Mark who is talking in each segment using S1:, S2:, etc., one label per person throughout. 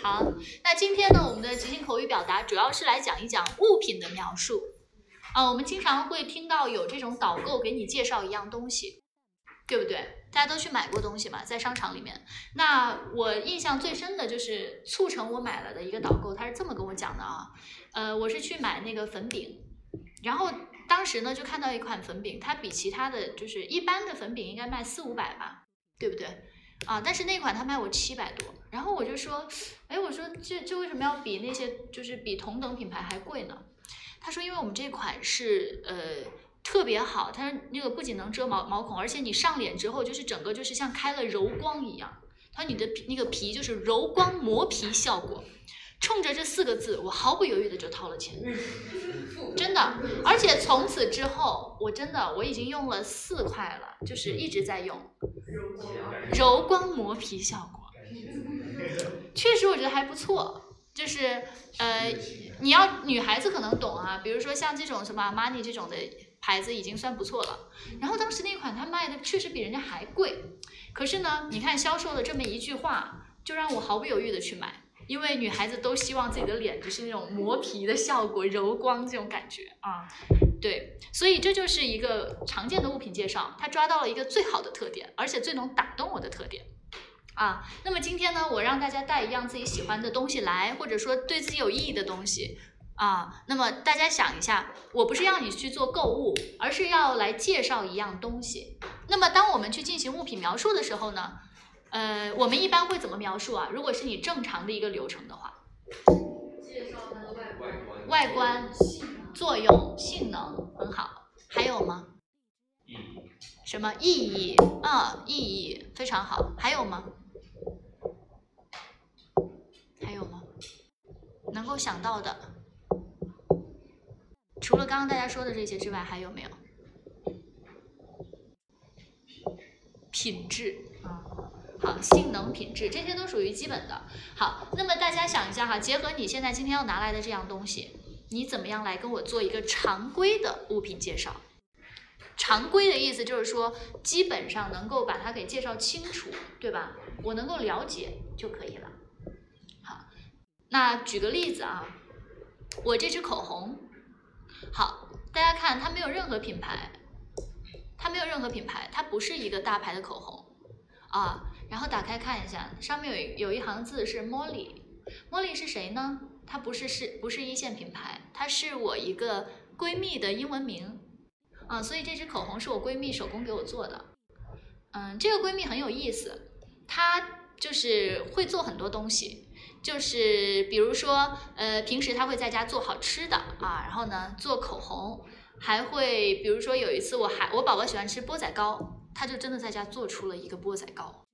S1: 好，那今天呢，我们的即兴口语表达主要是来讲一讲物品的描述。啊，我们经常会听到有这种导购给你介绍一样东西，对不对？大家都去买过东西嘛，在商场里面。那我印象最深的就是促成我买了的一个导购，他是这么跟我讲的啊。呃，我是去买那个粉饼，然后当时呢就看到一款粉饼，它比其他的就是一般的粉饼应该卖四五百吧，对不对？啊，但是那款他卖我七百多，然后我就说，哎，我说这这为什么要比那些就是比同等品牌还贵呢？他说，因为我们这款是呃特别好，他说那个不仅能遮毛毛孔，而且你上脸之后就是整个就是像开了柔光一样，他说你的皮那个皮就是柔光磨皮效果。冲着这四个字，我毫不犹豫的就掏了钱，真的，而且从此之后，我真的我已经用了四块了，就是一直在用柔光。磨皮效果，确实我觉得还不错，就是呃，你要女孩子可能懂啊，比如说像这种什么 Armani 这种的牌子已经算不错了，然后当时那款它卖的确实比人家还贵，可是呢，你看销售的这么一句话，就让我毫不犹豫的去买。因为女孩子都希望自己的脸就是那种磨皮的效果、柔光这种感觉啊，对，所以这就是一个常见的物品介绍，它抓到了一个最好的特点，而且最能打动我的特点啊。那么今天呢，我让大家带一样自己喜欢的东西来，或者说对自己有意义的东西啊。那么大家想一下，我不是要你去做购物，而是要来介绍一样东西。那么当我们去进行物品描述的时候呢？呃，我们一般会怎么描述啊？如果是你正常的一个流程的话，
S2: 介绍它的外观、
S1: 外观、作用、性能，很好。还有吗？什么意义？啊，意义非常好。还有吗？还有吗？能够想到的，除了刚刚大家说的这些之外，还有没有？品质啊。好，性能、品质这些都属于基本的。好，那么大家想一下哈，结合你现在今天要拿来的这样东西，你怎么样来跟我做一个常规的物品介绍？常规的意思就是说，基本上能够把它给介绍清楚，对吧？我能够了解就可以了。好，那举个例子啊，我这支口红，好，大家看它没有任何品牌，它没有任何品牌，它不是一个大牌的口红啊。然后打开看一下，上面有有一行字是 Molly，Molly 是谁呢？它不是是不是一线品牌，它是我一个闺蜜的英文名啊，所以这支口红是我闺蜜手工给我做的。嗯，这个闺蜜很有意思，她就是会做很多东西，就是比如说呃，平时她会在家做好吃的啊，然后呢做口红，还会比如说有一次我还我宝宝喜欢吃钵仔糕，她就真的在家做出了一个钵仔糕。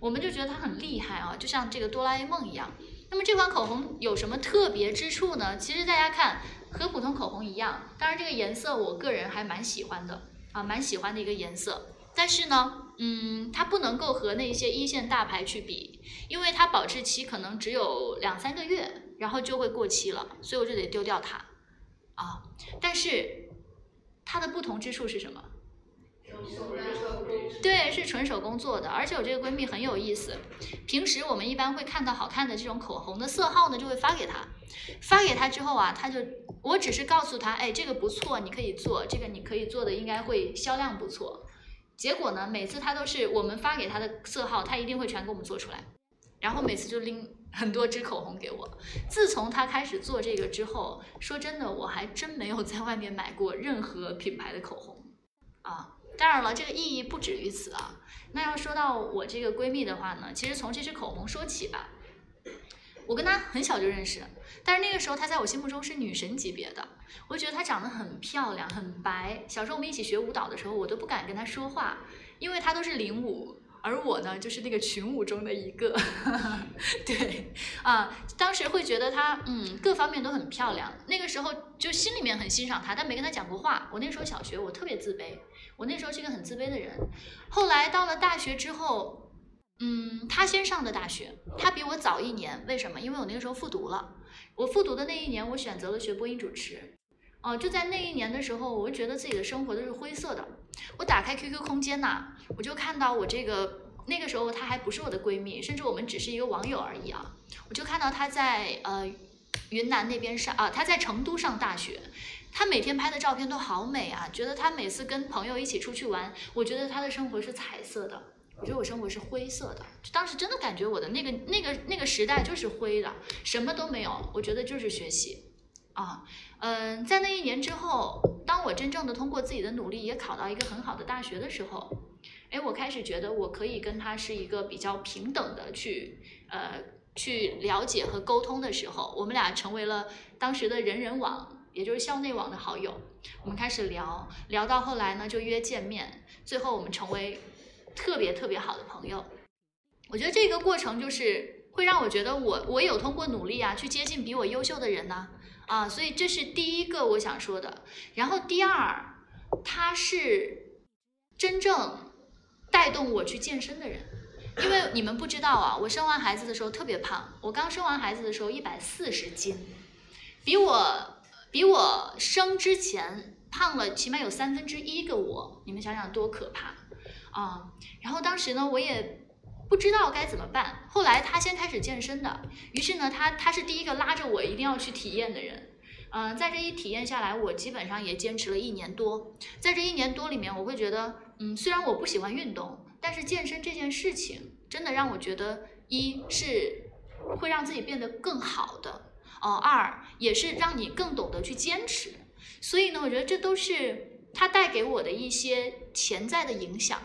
S1: 我们就觉得它很厉害啊，就像这个哆啦 A 梦一样。那么这款口红有什么特别之处呢？其实大家看和普通口红一样，当然这个颜色我个人还蛮喜欢的啊，蛮喜欢的一个颜色。但是呢，嗯，它不能够和那些一线大牌去比，因为它保质期可能只有两三个月，然后就会过期了，所以我就得丢掉它啊。但是它的不同之处是什么？对，是纯手工做的，而且我这个闺蜜很有意思。平时我们一般会看到好看的这种口红的色号呢，就会发给她。发给她之后啊，她就我只是告诉她，哎，这个不错，你可以做，这个你可以做的应该会销量不错。结果呢，每次她都是我们发给她的色号，她一定会全给我们做出来。然后每次就拎 很多支口红给我。自从她开始做这个之后，说真的，我还真没有在外面买过任何品牌的口红啊。当然了，这个意义不止于此啊。那要说到我这个闺蜜的话呢，其实从这支口红说起吧。我跟她很小就认识，但是那个时候她在我心目中是女神级别的。我觉得她长得很漂亮，很白。小时候我们一起学舞蹈的时候，我都不敢跟她说话，因为她都是领舞。而我呢，就是那个群舞中的一个，对，啊，当时会觉得她，嗯，各方面都很漂亮。那个时候就心里面很欣赏她，但没跟她讲过话。我那时候小学，我特别自卑，我那时候是一个很自卑的人。后来到了大学之后，嗯，她先上的大学，她比我早一年。为什么？因为我那个时候复读了。我复读的那一年，我选择了学播音主持。哦，就在那一年的时候，我觉得自己的生活都是灰色的。我打开 QQ 空间呐，我就看到我这个那个时候她还不是我的闺蜜，甚至我们只是一个网友而已啊。我就看到她在呃云南那边上啊，她在成都上大学，她每天拍的照片都好美啊，觉得她每次跟朋友一起出去玩，我觉得她的生活是彩色的。我觉得我生活是灰色的，当时真的感觉我的那个那个那个时代就是灰的，什么都没有。我觉得就是学习，啊，嗯，在那一年之后，当我真正的通过自己的努力也考到一个很好的大学的时候，哎，我开始觉得我可以跟他是一个比较平等的去呃去了解和沟通的时候，我们俩成为了当时的人人网，也就是校内网的好友。我们开始聊聊到后来呢，就约见面，最后我们成为。特别特别好的朋友，我觉得这个过程就是会让我觉得我我有通过努力啊去接近比我优秀的人呢啊，所以这是第一个我想说的。然后第二，他是真正带动我去健身的人，因为你们不知道啊，我生完孩子的时候特别胖，我刚生完孩子的时候一百四十斤，比我比我生之前胖了起码有三分之一个我，你们想想多可怕。啊，然后当时呢，我也不知道该怎么办。后来他先开始健身的，于是呢，他他是第一个拉着我一定要去体验的人。嗯，在这一体验下来，我基本上也坚持了一年多。在这一年多里面，我会觉得，嗯，虽然我不喜欢运动，但是健身这件事情真的让我觉得，一是会让自己变得更好的，哦，二也是让你更懂得去坚持。所以呢，我觉得这都是它带给我的一些潜在的影响。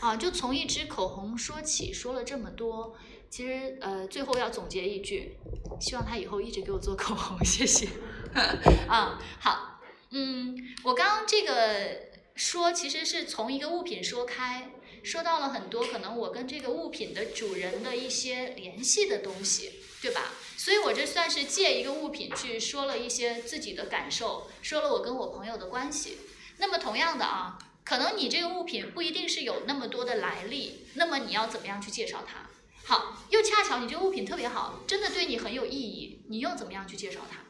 S1: 啊，就从一支口红说起，说了这么多，其实呃，最后要总结一句，希望他以后一直给我做口红，谢谢。啊，好，嗯，我刚刚这个说其实是从一个物品说开，说到了很多可能我跟这个物品的主人的一些联系的东西，对吧？所以我这算是借一个物品去说了一些自己的感受，说了我跟我朋友的关系。那么同样的啊。可能你这个物品不一定是有那么多的来历，那么你要怎么样去介绍它？好，又恰巧你这个物品特别好，真的对你很有意义，你又怎么样去介绍它？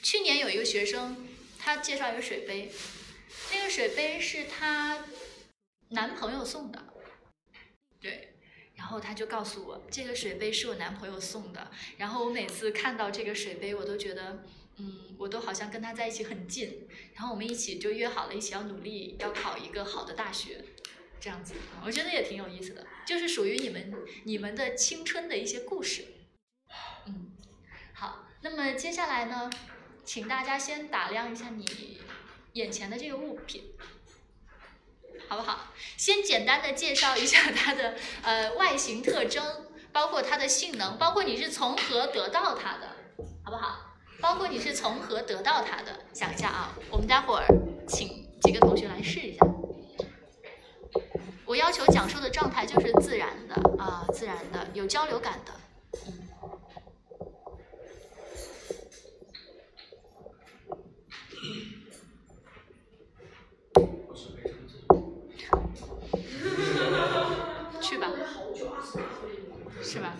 S1: 去年有一个学生，他介绍一个水杯，那个水杯是他男朋友送的，对，然后他就告诉我，这个水杯是我男朋友送的，然后我每次看到这个水杯，我都觉得。嗯，我都好像跟他在一起很近，然后我们一起就约好了，一起要努力，要考一个好的大学，这样子，我觉得也挺有意思的，就是属于你们你们的青春的一些故事。嗯，好，那么接下来呢，请大家先打量一下你眼前的这个物品，好不好？先简单的介绍一下它的呃外形特征，包括它的性能，包括你是从何得到它的，好不好？包括你是从何得到它的？想一下啊，我们待会儿请几个同学来试一下。我要求讲述的状态就是自然的啊，自然的，有交流感的。是吧？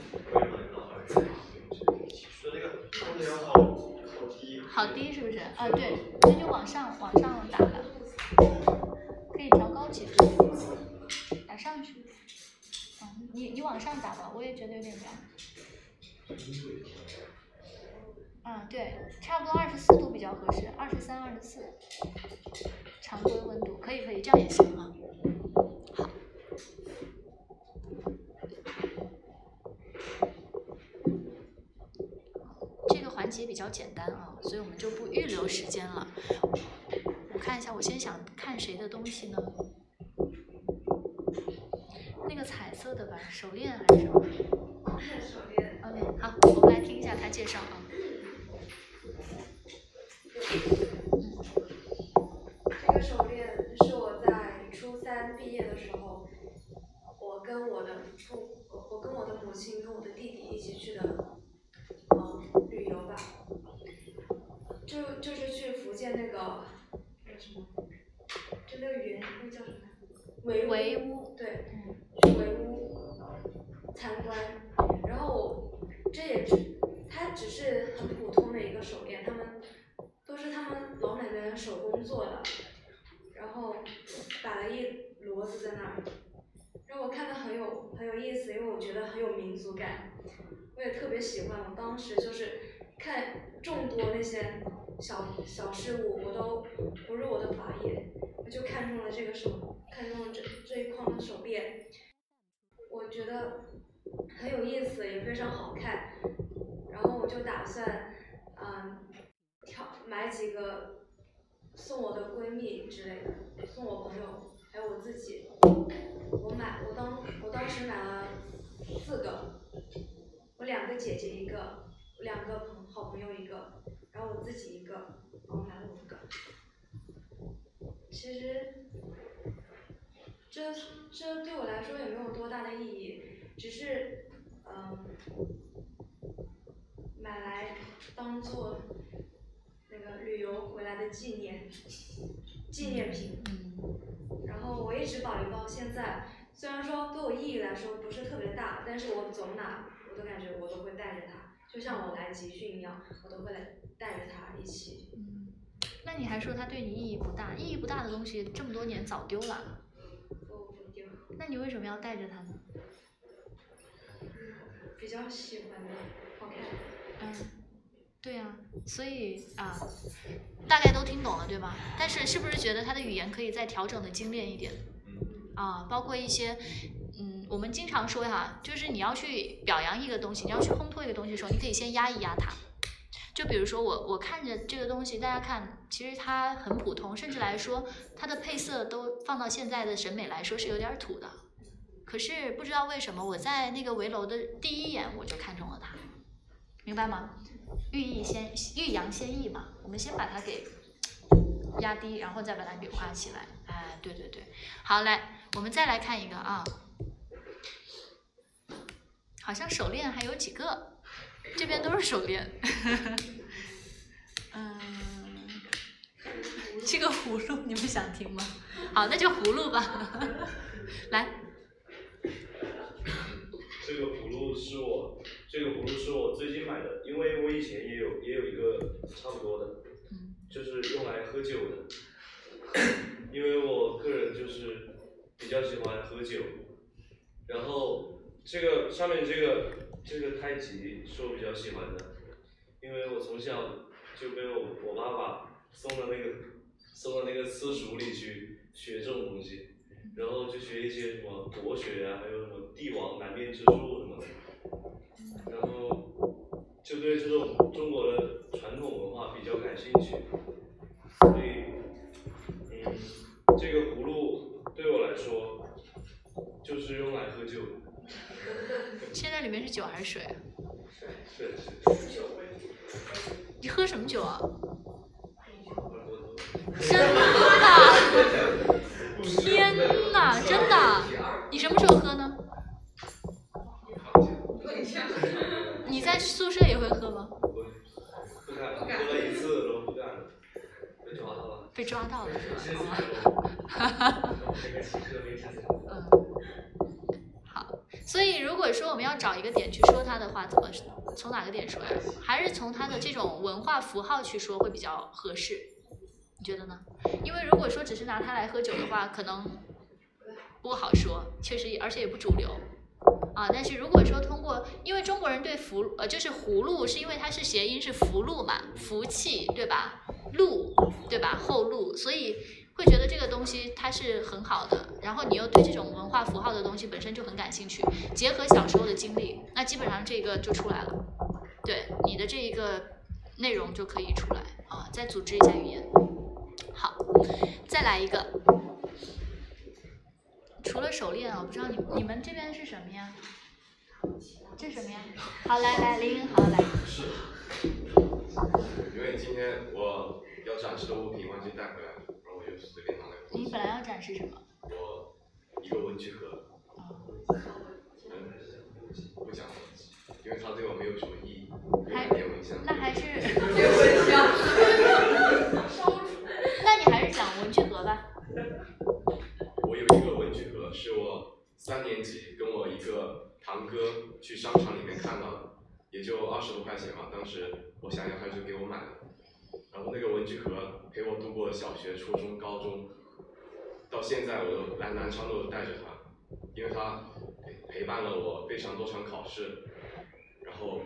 S1: 好低是不是？啊，对，那就往上往上打了，可以调高几度，打上去。嗯，你你往上打吧，我也觉得有点凉。嗯，对，差不多二十四度比较合适，二十三、二十四，常规温度，可以可以，这样也行啊。好。节比较简单啊，所以我们就不预留时间了。我看一下，我先想看谁的东西呢？那个彩色的吧，手链还是什么？
S2: 手链。
S1: OK，好，我们来听一下他介绍啊。
S2: 这个手链是我在初三毕业的时候，我跟我的父，我跟我的母亲跟我的弟弟一起去的。旅游吧，就就是那个叫什么，就那个园，那个叫什么？
S1: 维屋。
S2: 对，去维屋参观，然后这也只，它只是很普通的一个手链，他们都是他们老奶奶手工做的，然后打了一骡子在那儿，让我看的很有很有意思，因为我觉得很有民族感，我也特别喜欢。我当时就是看众多那些小小事物，我都不入我的法眼，我就看中了这个手，看中了这这一框的手链，我觉得很有意思，也非常好看，然后我就打算，嗯，挑买几个送我的闺蜜之类的，送我朋友，还有我自己。我买，我当我当时买了四个，我两个姐姐一个，两个朋好朋友一个，然后我自己一个，我买了五个。其实，这这对我来说也没有多大的意义，只是嗯，买来当做那个旅游回来的纪念纪念品。然后我一直保留到现在，虽然说对我意义来说不是特别大，但是我走哪我都感觉我都会带着它，就像我来集训一样，我都会来带着他一起。
S1: 嗯，那你还说它对你意义不大？意义不大的东西这么多年早丢了。
S2: 不不丢。
S1: 那你为什么要带着它呢？
S2: 比较喜欢的，好看。
S1: 嗯。对呀，所以啊，大概都听懂了，对吧？但是是不是觉得他的语言可以再调整的精炼一点？啊，包括一些，嗯，我们经常说哈，就是你要去表扬一个东西，你要去烘托一个东西的时候，你可以先压一压它。就比如说我，我看着这个东西，大家看，其实它很普通，甚至来说，它的配色都放到现在的审美来说是有点土的。可是不知道为什么，我在那个围楼的第一眼我就看中了它，明白吗？寓意先欲扬先抑嘛，我们先把它给压低，然后再把它给画起来。哎，对对对，好来，我们再来看一个啊，好像手链还有几个，这边都是手链。嗯，这个葫芦你们想听吗？好，那就葫芦吧。来，
S3: 这个葫芦是我。这个葫芦是我最近买的，因为我以前也有也有一个差不多的，就是用来喝酒的，因为我个人就是比较喜欢喝酒，然后这个上面这个这个太极是我比较喜欢的，因为我从小就被我我爸爸送到那个送到那个私塾里去学这种东西，然后就学一些什么国学啊，还有什么帝王难辨之术什么的。然后就对这种中国的传统文化比较感兴趣，所以，嗯，这个葫芦对我来说就是用来喝酒。
S1: 现在里面是酒还是水？你喝什么酒啊？
S3: 真
S1: 的？天哪，真的？你什么时候喝呢？你在宿舍也会喝吗？
S3: 喝了一次被抓到了。
S1: 被抓到了是吧？
S3: 哈哈。
S1: 嗯，好，所以如果说我们要找一个点去说它的话，怎么从哪个点说呀？还是从它的这种文化符号去说会比较合适？你觉得呢？因为如果说只是拿它来喝酒的话，可能不好说，确实，而且也不主流。啊，但是如果说通过，因为中国人对福呃就是葫芦，是因为它是谐音是福禄嘛，福气对吧？禄对吧？后禄，所以会觉得这个东西它是很好的。然后你又对这种文化符号的东西本身就很感兴趣，结合小时候的经历，那基本上这个就出来了。对你的这一个内容就可以出来啊，再组织一下语言。好，再来一个。除了手链啊，我不知道你你们这边是什么呀？这什么呀？好，来来，林，好来。
S4: 是。因为今天我要展示的物品忘记带回来了，我就随便拿了。
S1: 你本来要展示什么？
S4: 我一个文具盒。
S1: 嗯，
S4: 不讲了，因为它对我没有什么意义。
S1: 还那还是。
S4: 那
S1: 你还是讲文具盒吧。
S4: 我有一个文具盒，是我三年级跟我一个堂哥去商场里面看到的，也就二十多块钱嘛。当时我想要，他就给我买了。然后那个文具盒陪我度过小学、初中、高中，到现在我都来南昌都带着它，因为它陪伴了我非常多场考试，然后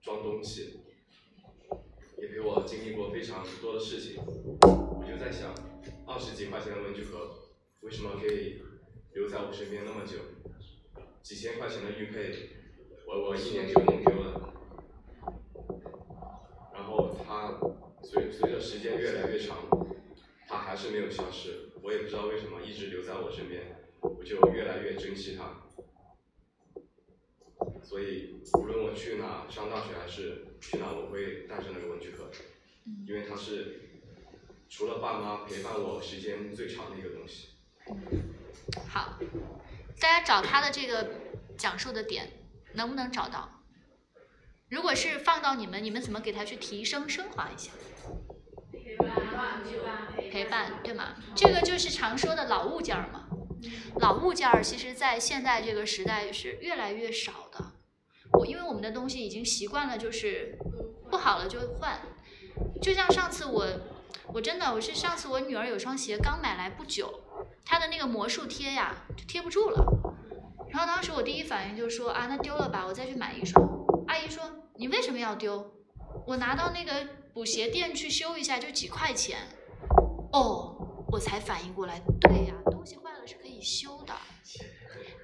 S4: 装东西，也陪我经历过非常多的事情。我就在想，二十几块钱的文具盒，为什么可以留在我身边那么久？几千块钱的玉佩，我我一年就丢了。然后它随随着时间越来越长，它还是没有消失。我也不知道为什么一直留在我身边，我就越来越珍惜它。所以无论我去哪上大学还是去哪，我会带上那个文具盒，因为它是除了爸妈陪伴我时间最长的一个东西。
S1: 好，大家找他的这个讲述的点，能不能找到？如果是放到你们，你们怎么给他去提升升华一下？
S2: 陪伴，
S1: 陪伴，对吗？这个就是常说的老物件儿嘛。老物件儿其实，在现在这个时代是越来越少的。我因为我们的东西已经习惯了，就是不好了就换。就像上次我，我真的我是上次我女儿有双鞋刚买来不久，她的那个魔术贴呀就贴不住了。然后当时我第一反应就说啊，那丢了吧，我再去买一双。阿姨说你为什么要丢？我拿到那个补鞋店去修一下就几块钱。哦，我才反应过来，对呀，东西坏了是可以修的。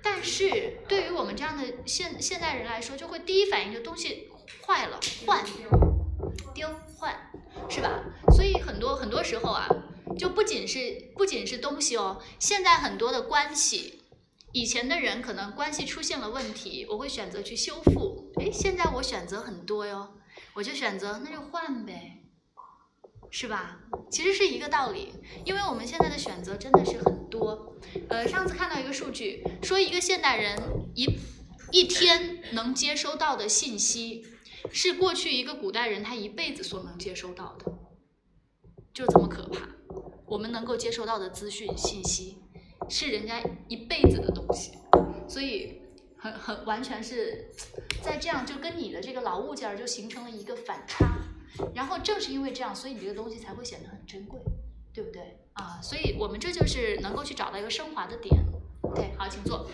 S1: 但是对于我们这样的现现代人来说，就会第一反应就东西坏了换，丢换，是吧？所以很多很多时候啊，就不仅是不仅是东西哦，现在很多的关系，以前的人可能关系出现了问题，我会选择去修复。诶，现在我选择很多哟，我就选择那就换呗。是吧？其实是一个道理，因为我们现在的选择真的是很多。呃，上次看到一个数据，说一个现代人一一天能接收到的信息，是过去一个古代人他一辈子所能接收到的，就这么可怕。我们能够接收到的资讯信息，是人家一辈子的东西，所以很很完全是在这样，就跟你的这个老物件儿就形成了一个反差。然后正是因为这样，所以你这个东西才会显得很珍贵，对不对啊？所以我们这就是能够去找到一个升华的点。对，好，请坐。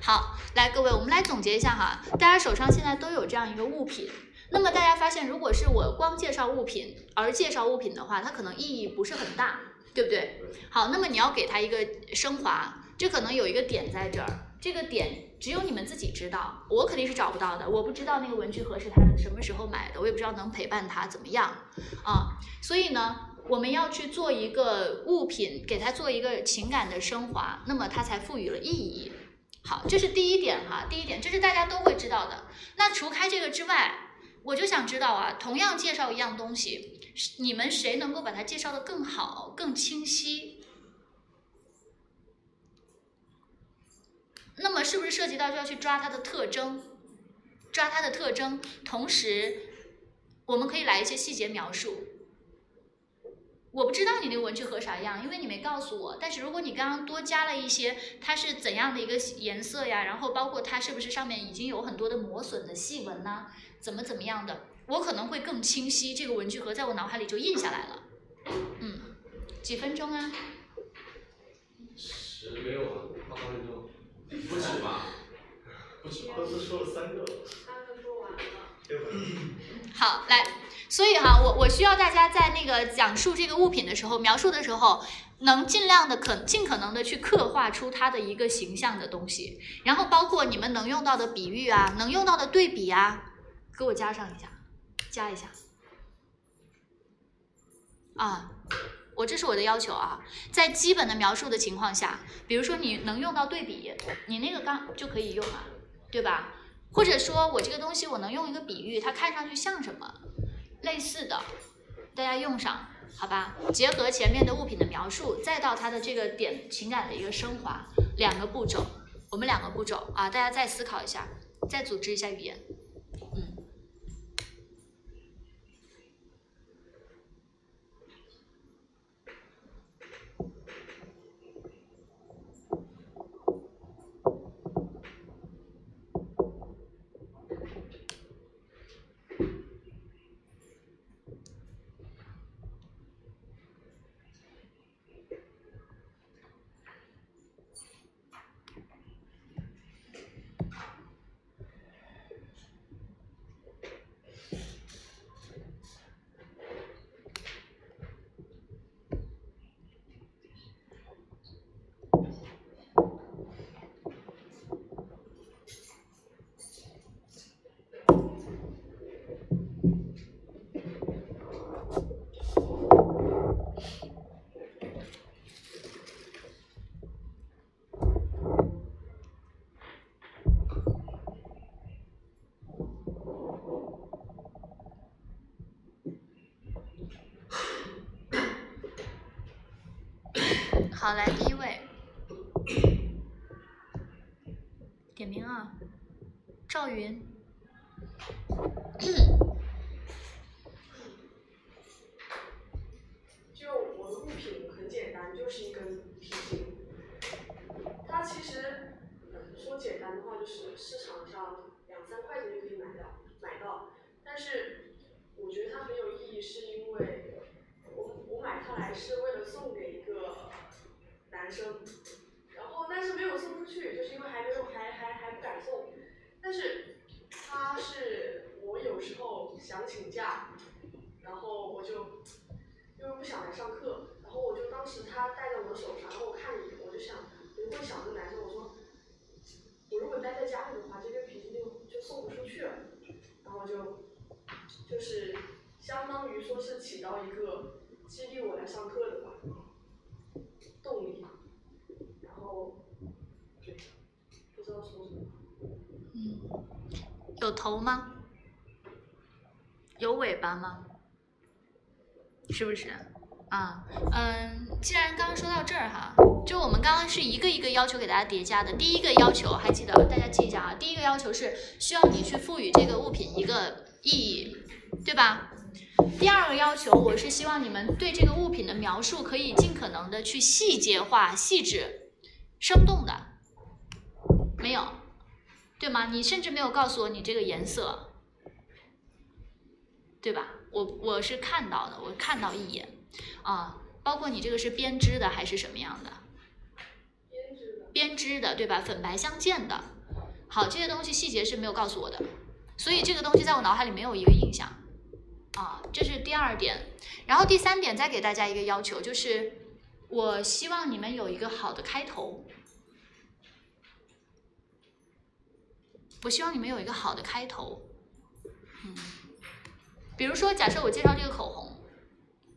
S1: 好，来各位，我们来总结一下哈，大家手上现在都有这样一个物品。那么大家发现，如果是我光介绍物品而介绍物品的话，它可能意义不是很大，对不对？好，那么你要给它一个升华，这可能有一个点在这儿。这个点只有你们自己知道，我肯定是找不到的。我不知道那个文具盒是他什么时候买的，我也不知道能陪伴他怎么样啊。所以呢，我们要去做一个物品，给它做一个情感的升华，那么它才赋予了意义。好，这是第一点哈，第一点这是大家都会知道的。那除开这个之外，我就想知道啊，同样介绍一样东西，你们谁能够把它介绍的更好、更清晰？那么是不是涉及到就要去抓它的特征，抓它的特征，同时我们可以来一些细节描述。我不知道你那个文具盒啥样，因为你没告诉我。但是如果你刚刚多加了一些，它是怎样的一个颜色呀？然后包括它是不是上面已经有很多的磨损的细纹呐？怎么怎么样的？我可能会更清晰，这个文具盒在我脑海里就印下来了。嗯，几分钟啊？
S3: 十没有啊，八分钟。
S4: 不止吧？不止吧？
S3: 都是说了三个。
S2: 三个说完了。
S1: 好，来，所以哈，我我需要大家在那个讲述这个物品的时候，描述的时候，能尽量的可尽可能的去刻画出它的一个形象的东西，然后包括你们能用到的比喻啊，能用到的对比啊，给我加上一下，加一下。啊。我这是我的要求啊，在基本的描述的情况下，比如说你能用到对比，你那个刚就可以用啊，对吧？或者说我这个东西我能用一个比喻，它看上去像什么，类似的，大家用上，好吧？结合前面的物品的描述，再到它的这个点情感的一个升华，两个步骤，我们两个步骤啊，大家再思考一下，再组织一下语言。好，来第一位，点名啊，赵云。
S5: 就我的物品很简单，就是一根皮筋。它其实说简单的话，就是市场上两三块钱就可以买到买到。但是我觉得它很有意义，是因为我我买它来是为了送给一个男生，然后但是没有送出去，就是因为还没有还还还不敢送。但是他是我有时候想请假，然后我就因为不想来上课，然后我就当时他戴在我的手上，然后我看一眼，我就想，我就会想这个男生，我说，我如果待在家里的话，这根皮筋就就送不出去了，然后就就是相当于说是起到一个激励我来上课的吧动力，然后对，不知道说什么。
S1: 嗯，有头吗？有尾巴吗？是不是？啊，嗯，既然刚刚说到这儿哈，就我们刚刚是一个一个要求给大家叠加的。第一个要求还记得，大家记一下啊。第一个要求是需要你去赋予这个物品一个意义，对吧？第二个要求，我是希望你们对这个物品的描述可以尽可能的去细节化、细致、生动的。没有，对吗？你甚至没有告诉我你这个颜色，对吧？我我是看到的，我看到一眼，啊，包括你这个是编织的还是什么样的？
S5: 编织的。
S1: 编织的，对吧？粉白相间的。好，这些东西细节是没有告诉我的，所以这个东西在我脑海里没有一个印象。啊，这是第二点。然后第三点，再给大家一个要求，就是我希望你们有一个好的开头。我希望你们有一个好的开头。嗯。比如说，假设我介绍这个口红，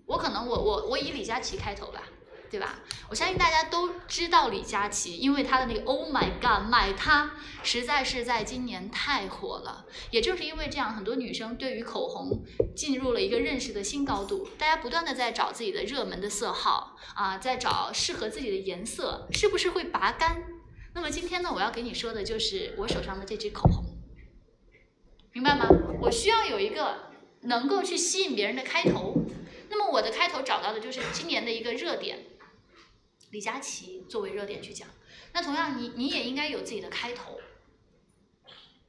S1: 我可能我我我以李佳琦开头吧，对吧？我相信大家都知道李佳琦，因为他的那个 Oh my God，买它实在是在今年太火了。也正是因为这样，很多女生对于口红进入了一个认识的新高度。大家不断的在找自己的热门的色号啊，在找适合自己的颜色，是不是会拔干？那么今天呢，我要给你说的就是我手上的这支口红，明白吗？我需要有一个。能够去吸引别人的开头，那么我的开头找到的就是今年的一个热点，李佳琦作为热点去讲。那同样，你你也应该有自己的开头。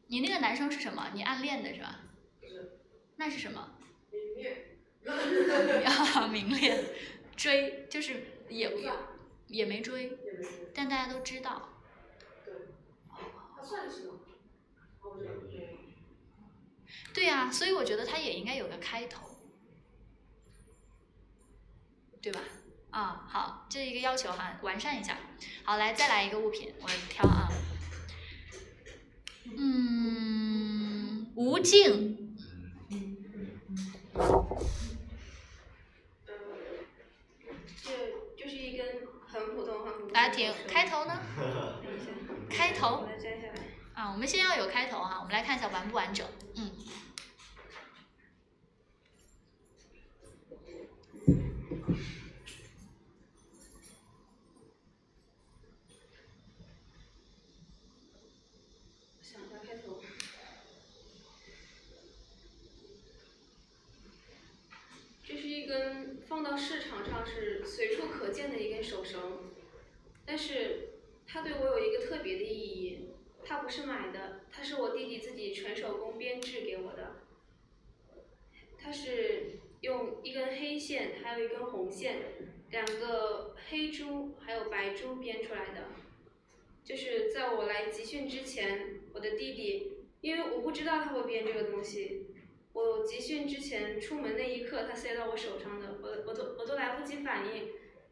S1: 你那个男生是什么？你暗恋的是吧？
S5: 是。
S1: 那是什么？
S5: 明恋。
S1: 啊，明恋，追就是也也没追，但大家都知道。
S5: 对。他算是吗？
S1: 对呀，所以我觉得它也应该有个开头，对吧？啊，好，这一个要求哈，完善一下。好，来再来一个物品，我挑啊。嗯，无尽。
S6: 嗯，这就是一根很普通很普通。
S1: 来停，开头呢？开头。啊，我们先要有开头哈，我们来看一下完不完整。嗯。
S6: 放到市场上是随处可见的一根手绳，但是它对我有一个特别的意义。它不是买的，它是我弟弟自己纯手工编制给我的。它是用一根黑线，还有一根红线，两个黑珠还有白珠编出来的。就是在我来集训之前，我的弟弟，因为我不知道他会编这个东西。我集训之前出门那一刻，他塞到我手上的，我我都我都来不及反应。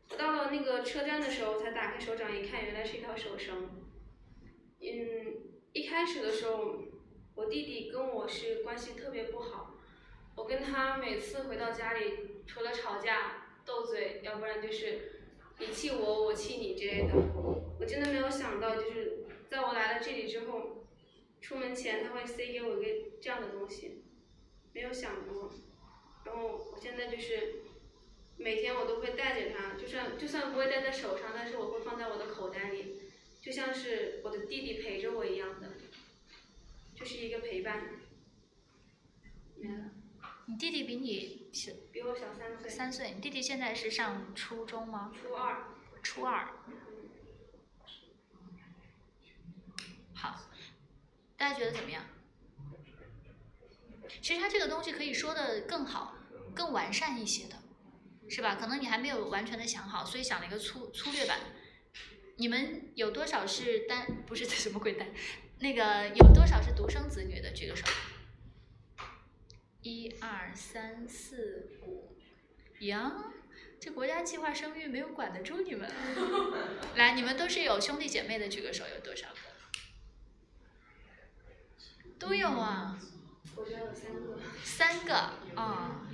S6: 我到了那个车站的时候，才打开手掌一看，原来是一条手绳。嗯，一开始的时候，我弟弟跟我是关系特别不好，我跟他每次回到家里，除了吵架斗嘴，要不然就是你气我，我气你之类的。我真的没有想到，就是在我来了这里之后，出门前他会塞给我一个这样的东西。没有想过，然后我现在就是每天我都会带着它，就算就算不会戴在手上，但是我会放在我的口袋里，就像是我的弟弟陪着我一样的，就是一个陪伴。没了。
S1: 你弟弟比你小，
S6: 比我小三岁。
S1: 三岁，你弟弟现在是上初中吗？
S6: 初二。
S1: 初二。好，大家觉得怎么样？其实他这个东西可以说的更好、更完善一些的，是吧？可能你还没有完全的想好，所以想了一个粗粗略版。你们有多少是单？不是什么鬼单？那个有多少是独生子女的？举个手。一二三四五，呀，这国家计划生育没有管得住你们。来，你们都是有兄弟姐妹的，举个手，有多少个？都有啊。
S6: 我家有三个。
S1: 三个啊，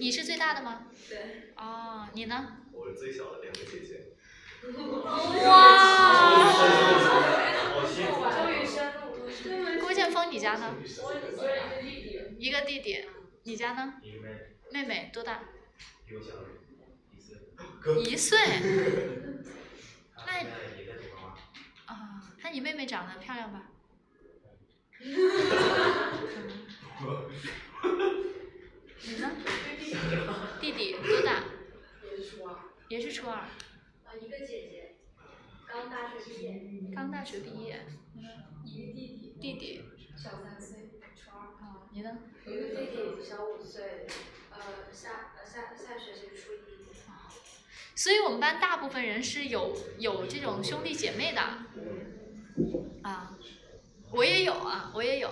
S1: 你是最大的吗？
S6: 对。
S1: 哦，你呢？
S3: 我是最小的，两个姐姐。
S1: 哇！郭建峰，你家呢？
S7: 一个弟弟。
S1: 一个弟弟，你家呢？
S3: 妹妹。
S1: 妹妹多大？
S3: 一岁。
S1: 一岁。
S3: 那。
S1: 啊，那你妹妹长得漂亮吧？你呢？弟弟多大？
S7: 也是初二。
S1: 也是初二。
S2: 啊，一个姐姐，刚大学毕业。
S1: 刚大学毕业。
S2: 一个弟弟。
S1: 弟弟。
S2: 小三岁，初二。
S1: 啊，你呢？
S2: 一个弟弟小五岁，呃，下呃下下学期初一。
S1: 所以我们班大部分人是有有这种兄弟姐妹的。啊，我也有啊，我也有。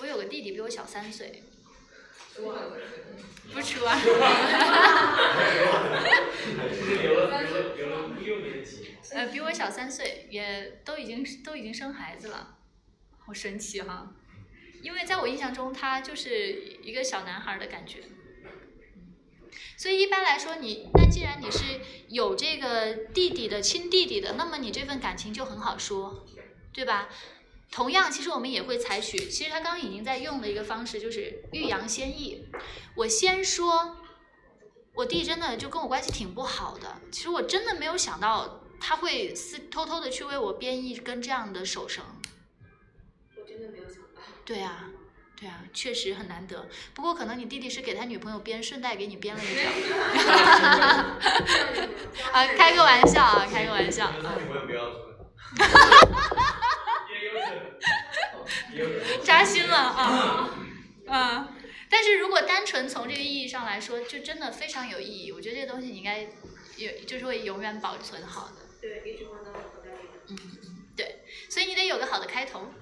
S1: 我有个弟弟比我小三岁。
S7: 初二。
S1: 不是初二。
S3: 留了留了留了六年级。
S1: 呃，比我小三岁，也都已经都已经生孩子了，好神奇哈！因为在我印象中，他就是一个小男孩的感觉。所以一般来说，你那既然你是有这个弟弟的亲弟弟的，那么你这份感情就很好说，对吧？同样，其实我们也会采取，其实他刚刚已经在用的一个方式就是欲扬先抑。我先说，我弟真的就跟我关系挺不好的，其实我真的没有想到他会私偷偷的去为我编一根这样的手绳。
S6: 我真的没有想到。
S1: 对啊。对啊，确实很难得。不过可能你弟弟是给他女朋友编，顺带给你编了一条。啊，开个玩笑啊，开个玩笑啊。扎心了啊！嗯，但是如果单纯从这个意义上来说，就真的非常有意义。我觉得这个东西你应该有，就是会永远保存好的。
S6: 对，一直放到口袋里。
S1: 嗯，对，所以你得有个好的开头。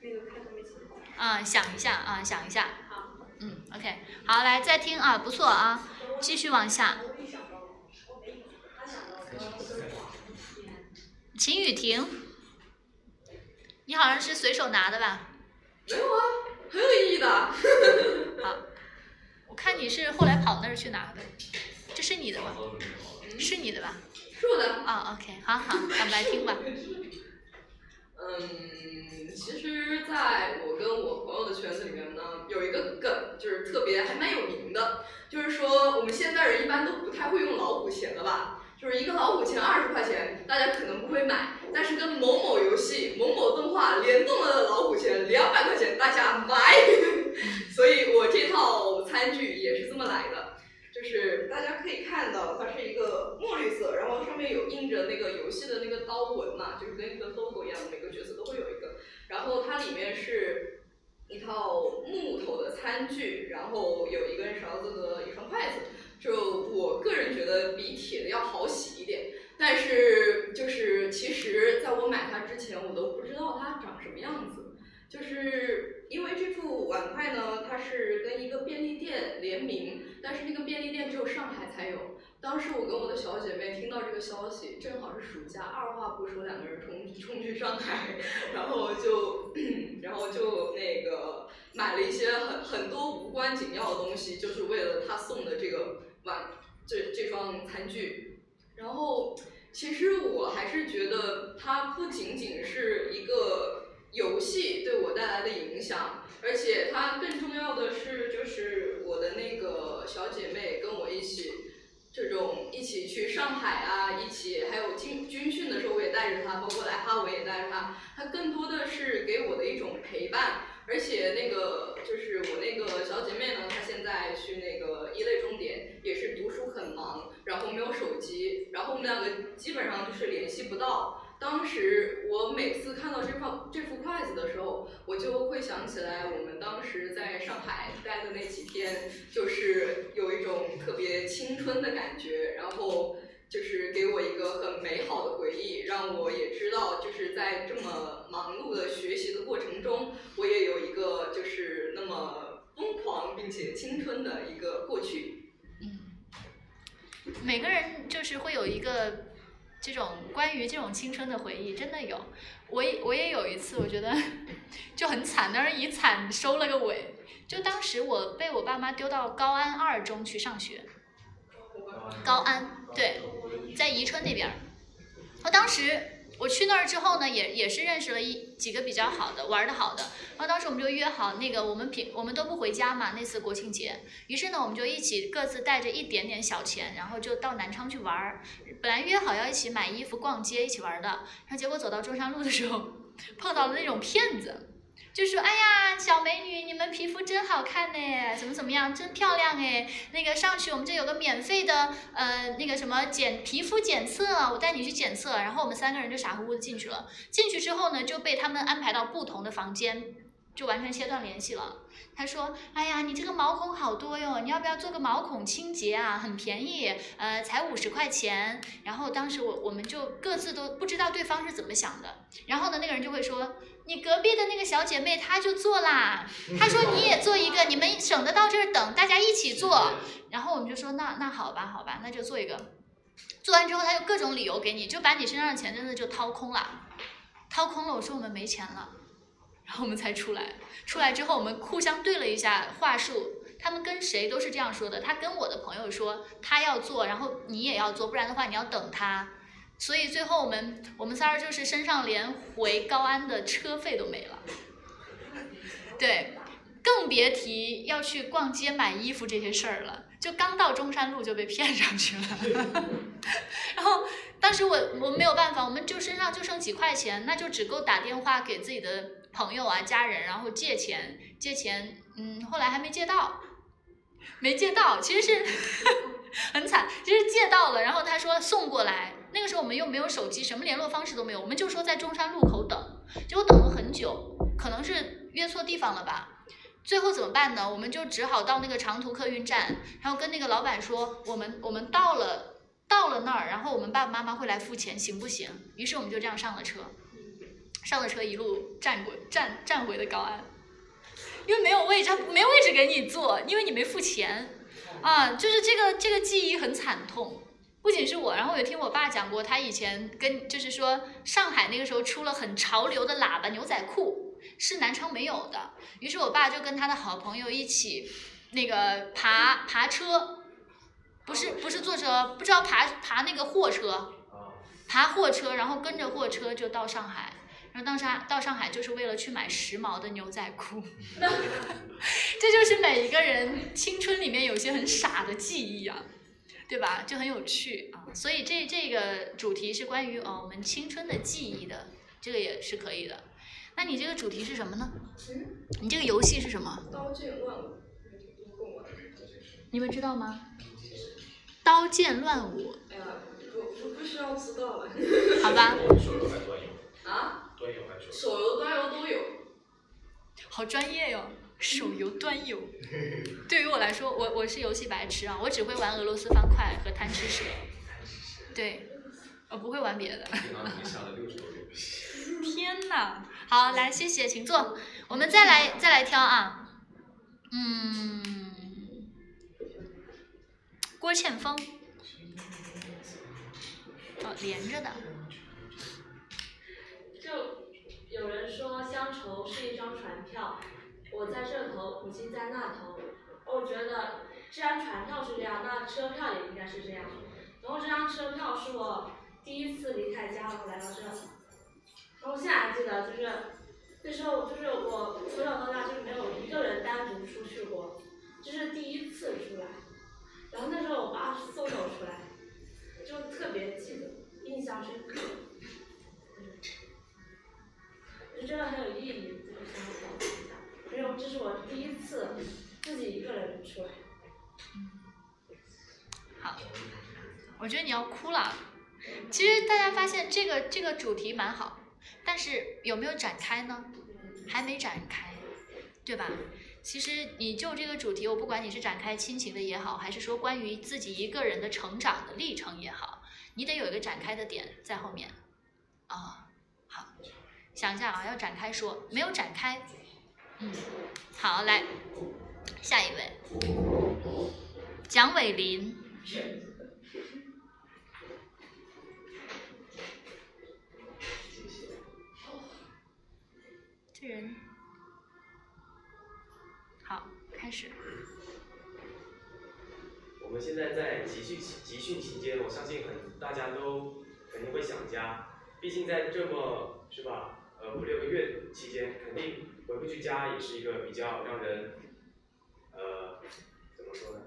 S6: 那个开头没想
S1: 啊，想一下啊，想一下。
S6: 好。
S1: 嗯，OK，好，来再听啊，不错啊，继续往下。秦雨婷，你好像是随手拿的吧？
S7: 没有啊，很有意义的。
S1: 好，我看你是后来跑那儿去拿的，这是你的吧？是你的吧？
S7: 是我的。
S1: 啊，OK，好好，我们来听吧。
S7: 嗯，其实在我跟我朋友的圈子里面呢，有一个梗，就是特别还蛮有名的，就是说我们现代人一般都不太会用老虎钳了吧？就是一个老虎钳二十块钱，大家可能不会买，但是跟某某游戏、某某动画联动了的老虎钳两百块钱，大家买。所以我这套餐具也是这么来的，就是大家可以看到，它是一个墨绿色，然后上面有印着那个游戏的那个刀纹嘛，就是跟一个 logo 一样，每个角色都会有一个。然后它里面是一套木头的餐具，然后有一根勺子和一双筷子。就我个人觉得比铁的要好洗一点，但是就是其实在我买它之前，我都不知道它长什么样子。就是因为这副碗筷呢，它是跟一个便利店联名，但是那个便利店只有上海才有。当时我跟我的小姐妹听到这个消息，正好是暑假，二话不说，两个人冲冲去上海，然后就 然后就那个买了一些很很多无关紧要的东西，就是为了他送的这个。碗这这双餐具，然后其实我还是觉得它不仅仅是一个游戏对我带来的影响，而且它更重要的是，就是我的那个小姐妹跟我一起
S8: 这种一起去上海啊，一起还有军军训的时候我也带着他，包括来哈我也带着他，他更多的是给我的一种陪伴。而且那个就是我那个小姐妹呢，她现在去那个一类重点，也是读书很忙，然后没有手机，然后我们两个基本上就是联系不到。当时我每次看到这块这副筷子的时候，我就会想起来我们当时在上海待的那几天，就是有一种特别青春的感觉，然后。就是给我一个很美好的回忆，让我也知道，就是在这么忙碌的学习的过程中，我也有一个就是那么疯狂并且青春的一个过去。
S1: 嗯，每个人就是会有一个这种关于这种青春的回忆，真的有。我也我也有一次，我觉得 就很惨，但是以惨收了个尾。就当时我被我爸妈丢到高安二中去上学。高安对，在宜春那边儿。我当时我去那儿之后呢，也也是认识了一几个比较好的，玩的好的。然后当时我们就约好，那个我们平我们都不回家嘛，那次国庆节。于是呢，我们就一起各自带着一点点小钱，然后就到南昌去玩儿。本来约好要一起买衣服、逛街、一起玩的，然后结果走到中山路的时候，碰到了那种骗子。就说哎呀，小美女，你们皮肤真好看呢，怎么怎么样，真漂亮哎。那个上去，我们这有个免费的呃那个什么检皮肤检测，我带你去检测。然后我们三个人就傻乎乎的进去了。进去之后呢，就被他们安排到不同的房间，就完全切断联系了。他说，哎呀，你这个毛孔好多哟，你要不要做个毛孔清洁啊？很便宜，呃，才五十块钱。然后当时我我们就各自都不知道对方是怎么想的。然后呢，那个人就会说。你隔壁的那个小姐妹，她就做啦。她说你也做一个，你们省得到这儿等，大家一起做。然后我们就说那那好吧，好吧，那就做一个。做完之后，他就各种理由给你，就把你身上的钱真的就掏空了，掏空了。我说我们没钱了，然后我们才出来。出来之后，我们互相对了一下话术，他们跟谁都是这样说的。他跟我的朋友说他要做，然后你也要做，不然的话你要等他。所以最后我们我们仨儿就是身上连回高安的车费都没了，对，更别提要去逛街买衣服这些事儿了。就刚到中山路就被骗上去了，然后当时我我没有办法，我们就身上就剩几块钱，那就只够打电话给自己的朋友啊家人，然后借钱借钱，嗯，后来还没借到，没借到，其实是 很惨，其实借到了，然后他说送过来。那个时候我们又没有手机，什么联络方式都没有，我们就说在中山路口等，结果等了很久，可能是约错地方了吧。最后怎么办呢？我们就只好到那个长途客运站，然后跟那个老板说，我们我们到了到了那儿，然后我们爸爸妈妈会来付钱，行不行？于是我们就这样上了车，上了车一路站过站站回的高安，因为没有位置，没位置给你坐，因为你没付钱，啊，就是这个这个记忆很惨痛。不仅是我，然后我也听我爸讲过，他以前跟就是说上海那个时候出了很潮流的喇叭牛仔裤，是南昌没有的。于是我爸就跟他的好朋友一起那个爬爬车，不是不是坐车，不知道爬爬那个货车，爬货车，然后跟着货车就到上海，然后到上到上海就是为了去买时髦的牛仔裤。这就是每一个人青春里面有些很傻的记忆啊。对吧？就很有趣啊，所以这这个主题是关于哦我们青春的记忆的，这个也是可以的。那你这个主题是什么呢？你这个游戏是什么？
S7: 刀剑乱舞。
S1: 你们知道吗？刀剑乱舞。
S7: 哎呀，不不需要知道了。
S1: 好吧。
S3: 手游还端游？
S7: 啊？
S3: 端游还是
S7: 手游、端游都有。
S1: 好专业哟。手游端游，对于我来说，我我是游戏白痴啊，我只会玩俄罗斯方块和贪吃蛇，对，我不会玩别的。天哪！好，来，谢谢，请坐。我们再来再来挑啊，嗯，郭倩峰，哦，连着的。
S9: 就有人说乡愁是一张船票。我在这头，母亲在那头。我觉得，既然船票是这样，那车票也应该是这样。然后这张车票是我第一次离开家，我来到这。然后现在还记得，就是那时候，就是我从小到大就没有一个人单独出去过，这是第一次出来。然后那时候我爸是送我出来，就特别是我第一次自己一个人出来。
S1: 好，我觉得你要哭了。其实大家发现这个这个主题蛮好，但是有没有展开呢？还没展开，对吧？其实你就这个主题，我不管你是展开亲情的也好，还是说关于自己一个人的成长的历程也好，你得有一个展开的点在后面。啊，好，想一下啊，要展开说，没有展开。嗯，好，来，下一位，蒋伟林。这人，好，开始。
S10: 我们现在在集训集训期间，我相信很大家都肯定会想家，毕竟在这么是吧，呃五六个月期间，肯定回不去家也是一个比较让人，呃，怎么说呢？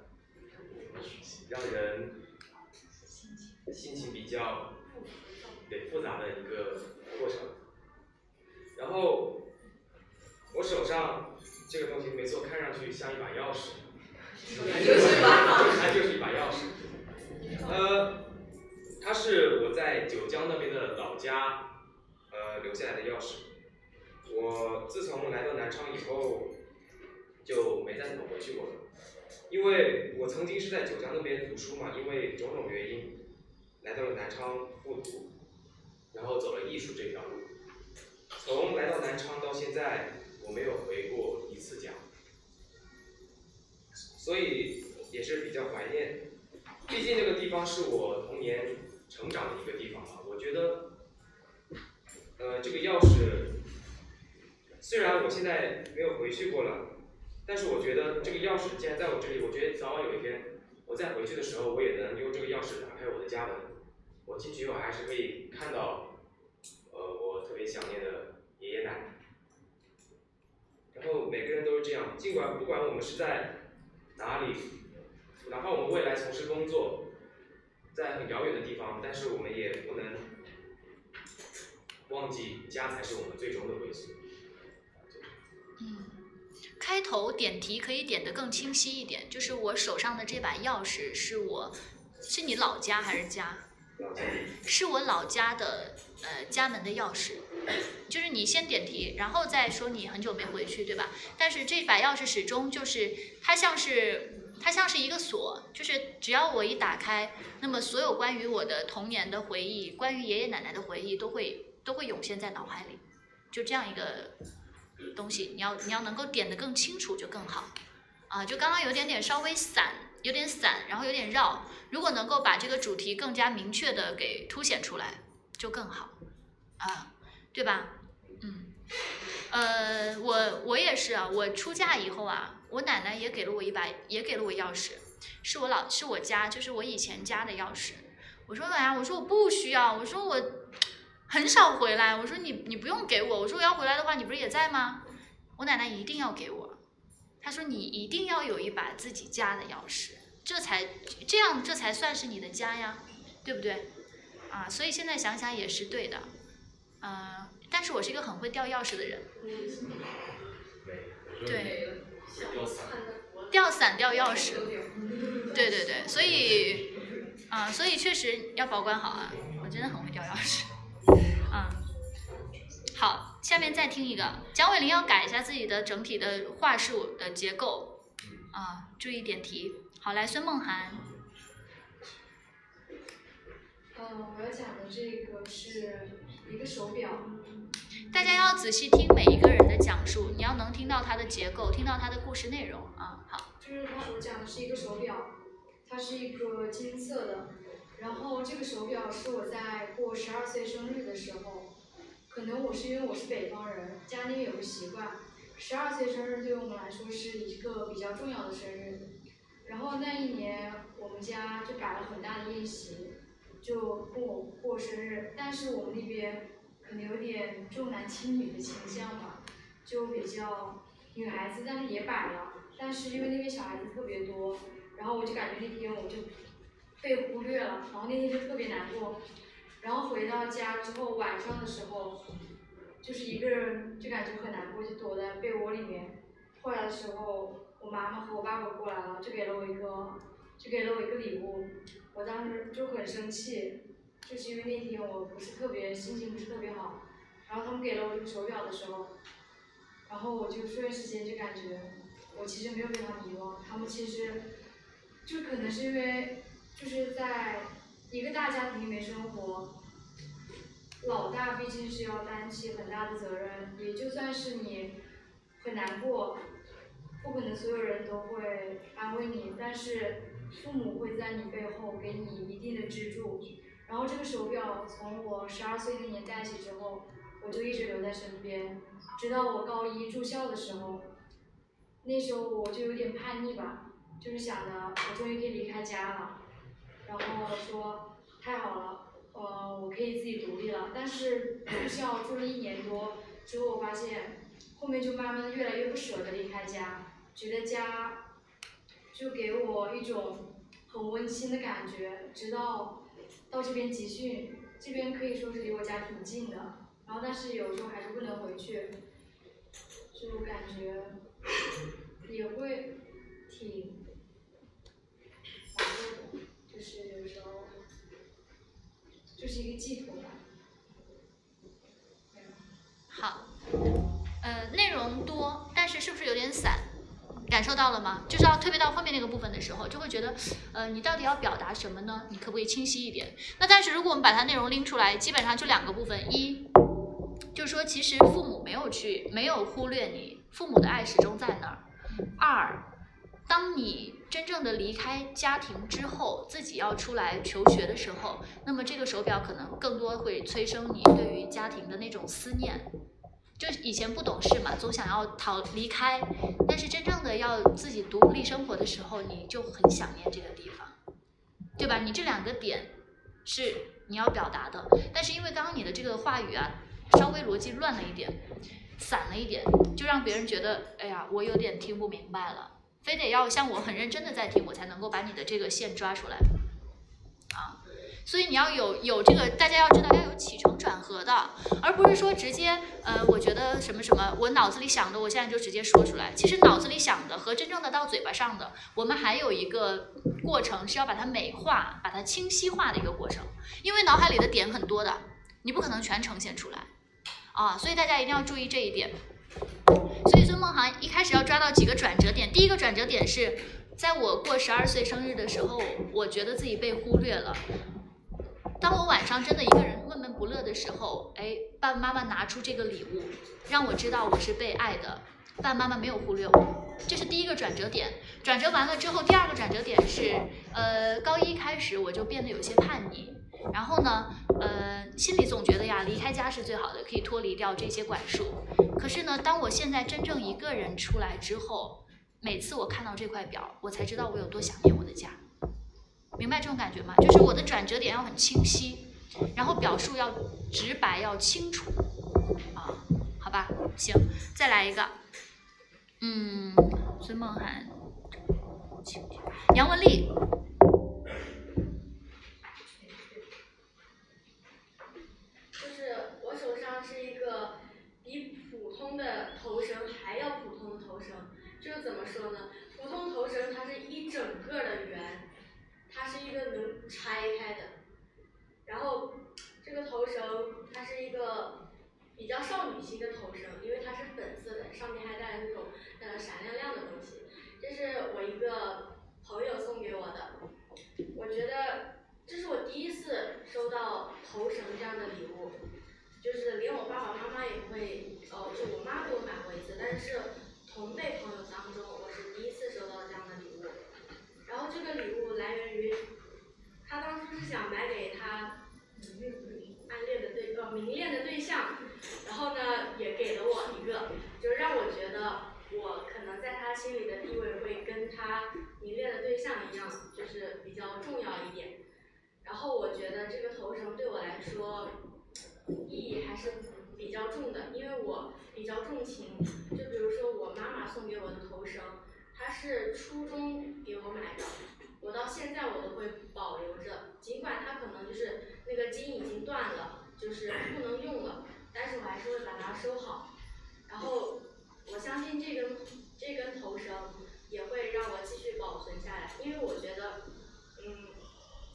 S10: 让人心情比较对复杂的一个过程。然后我手上这个东西没错，看上去像一把钥匙。它就是一把钥匙。呃，它是我在九江那边的老家，呃留下来的钥匙。我自从来到南昌以后，就没再怎么回去过了。因为我曾经是在九江那边读书嘛，因为种种原因，来到了南昌复读，然后走了艺术这条路。从来到南昌到现在，没有回过一次家。所以也是比较怀念，毕竟这个地方是我童年成长的一个地方嘛。我觉得，呃，这个钥匙虽然我现在没有回去过了，但是我觉得这个钥匙既然在我这里，我觉得早晚有一天我再回去的时候，我也能用这个钥匙打开我的家门。我进去以后还是可以看到，呃，我特别想念的爷爷奶奶。然后每个人都是这样，尽管不管我们是在。哪里？哪怕我们未来从事工作，在很遥远的地方，但是我们也不能忘记家才是我们最终的归宿。
S1: 嗯，开头点题可以点的更清晰一点，就是我手上的这把钥匙是我，是你老家还是家？是我老家的呃家门的钥匙。就是你先点题，然后再说你很久没回去，对吧？但是这把钥匙始终就是它像是它像是一个锁，就是只要我一打开，那么所有关于我的童年的回忆，关于爷爷奶奶的回忆都会都会涌现在脑海里，就这样一个东西，你要你要能够点得更清楚就更好啊！就刚刚有点点稍微散，有点散，然后有点绕，如果能够把这个主题更加明确的给凸显出来，就更好啊。对吧？嗯，呃，我我也是啊。我出嫁以后啊，我奶奶也给了我一把，也给了我钥匙，是我老是我家，就是我以前家的钥匙。我说奶奶，我说我不需要，我说我很少回来，我说你你不用给我，我说我要回来的话，你不是也在吗？我奶奶一定要给我，她说你一定要有一把自己家的钥匙，这才这样，这才算是你的家呀，对不对？啊，所以现在想想也是对的。嗯，但是我是一个很会掉钥匙的人。对，掉伞掉钥匙。对对对，所以，啊，所以确实要保管好啊！我真的很会掉钥匙。嗯，好，下面再听一个，蒋伟林要改一下自己的整体的话术的结构，啊，注意点题。好，来孙梦涵。
S11: 嗯，我要讲的这个是。一个手表，
S1: 大家要仔细听每一个人的讲述，你要能听到它的结构，听到它的故事内容啊。好，
S11: 就是他所讲的是一个手表，它是一个金色的，然后这个手表是我在过十二岁生日的时候，可能我是因为我是北方人，家里面有个习惯，十二岁生日对我们来说是一个比较重要的生日，然后那一年我们家就摆了很大的宴席。就跟我过生日，但是我们那边可能有点重男轻女的倾向吧，就比较女孩子，但是也摆了，但是因为那边小孩子特别多，然后我就感觉那天我就被忽略了，然后那天就特别难过，然后回到家之后晚上的时候，就是一个人就感觉很难过，就躲在被窝里面，后来的时候，我妈妈和我爸爸过来了，就给了我一个，就给了我一个礼物。我当时就很生气，就是因为那天我不是特别心情不是特别好。然后他们给了我这个手表的时候，然后我就瞬时间就感觉，我其实没有被他们遗忘。他们其实，就可能是因为就是在一个大家庭里面生活，老大毕竟是要担起很大的责任，也就算是你很难过，不可能所有人都会安慰你，但是父母会在你背后给你一定的支柱。然后这个手表从我十二岁那年戴起之后。我就一直留在身边，直到我高一住校的时候，那时候我就有点叛逆吧，就是想着我终于可以离开家了，然后说太好了，呃，我可以自己独立了。但是住校住了一年多之后，我发现后面就慢慢的越来越不舍得离开家，觉得家就给我一种很温馨的感觉。直到到这边集训，这边可以说是离我家挺近的。然后，但是有时候还是不能回去，就感觉也会挺难过的，就是有时候就是一个寄托吧。
S1: 好，呃，内容多，但是是不是有点散？感受到了吗？就是要特别到后面那个部分的时候，就会觉得，呃，你到底要表达什么呢？你可不可以清晰一点？那但是如果我们把它内容拎出来，基本上就两个部分，一。就是说，其实父母没有去，没有忽略你，父母的爱始终在那儿。二，当你真正的离开家庭之后，自己要出来求学的时候，那么这个手表可能更多会催生你对于家庭的那种思念。就以前不懂事嘛，总想要逃离开，但是真正的要自己独立生活的时候，你就很想念这个地方，对吧？你这两个点是你要表达的，但是因为刚刚你的这个话语啊。稍微逻辑乱了一点，散了一点，就让别人觉得，哎呀，我有点听不明白了，非得要像我很认真的在听，我才能够把你的这个线抓出来，啊，所以你要有有这个，大家要知道要有起承转合的，而不是说直接，呃，我觉得什么什么，我脑子里想的，我现在就直接说出来。其实脑子里想的和真正的到嘴巴上的，我们还有一个过程是要把它美化、把它清晰化的一个过程，因为脑海里的点很多的，你不可能全呈现出来。啊，所以大家一定要注意这一点。所以孙梦涵一开始要抓到几个转折点。第一个转折点是在我过十二岁生日的时候，我觉得自己被忽略了。当我晚上真的一个人闷闷不乐的时候，哎，爸爸妈妈拿出这个礼物，让我知道我是被爱的。爸爸妈妈没有忽略我，这是第一个转折点。转折完了之后，第二个转折点是，呃，高一开始我就变得有些叛逆。然后呢，呃，心里总觉得呀，离开家是最好的，可以脱离掉这些管束。可是呢，当我现在真正一个人出来之后，每次我看到这块表，我才知道我有多想念我的家。明白这种感觉吗？就是我的转折点要很清晰，然后表述要直白，要清楚。啊，好吧，行，再来一个。嗯，孙梦涵，杨文丽。
S2: 就是我手上是一个比普通的头绳还要普通的头绳，就是怎么说呢？普通头绳它是一整个的圆，它是一个能拆开的。然后这个头绳它是一个比较少女心的头绳，因为它是粉色的，上面还带了那种呃闪亮亮的东西。这是我一个朋友送给我的，我觉得这是我第一次收到头绳这样的礼物。就是连我爸爸妈妈也会，呃，就我妈给我买过一次，但是同辈朋友比较重要一点。然后我觉得这个头绳对我来说意义还是比较重的因为我比较重情。就比如说我妈妈送给我的头绳她是初中给我买的我到现在我都会保留着尽管它可能就是那个筋已经断了就是不能用了但是我还是会把它收好。然后我相信这根这根头绳也会让我继续保存下来因为我觉得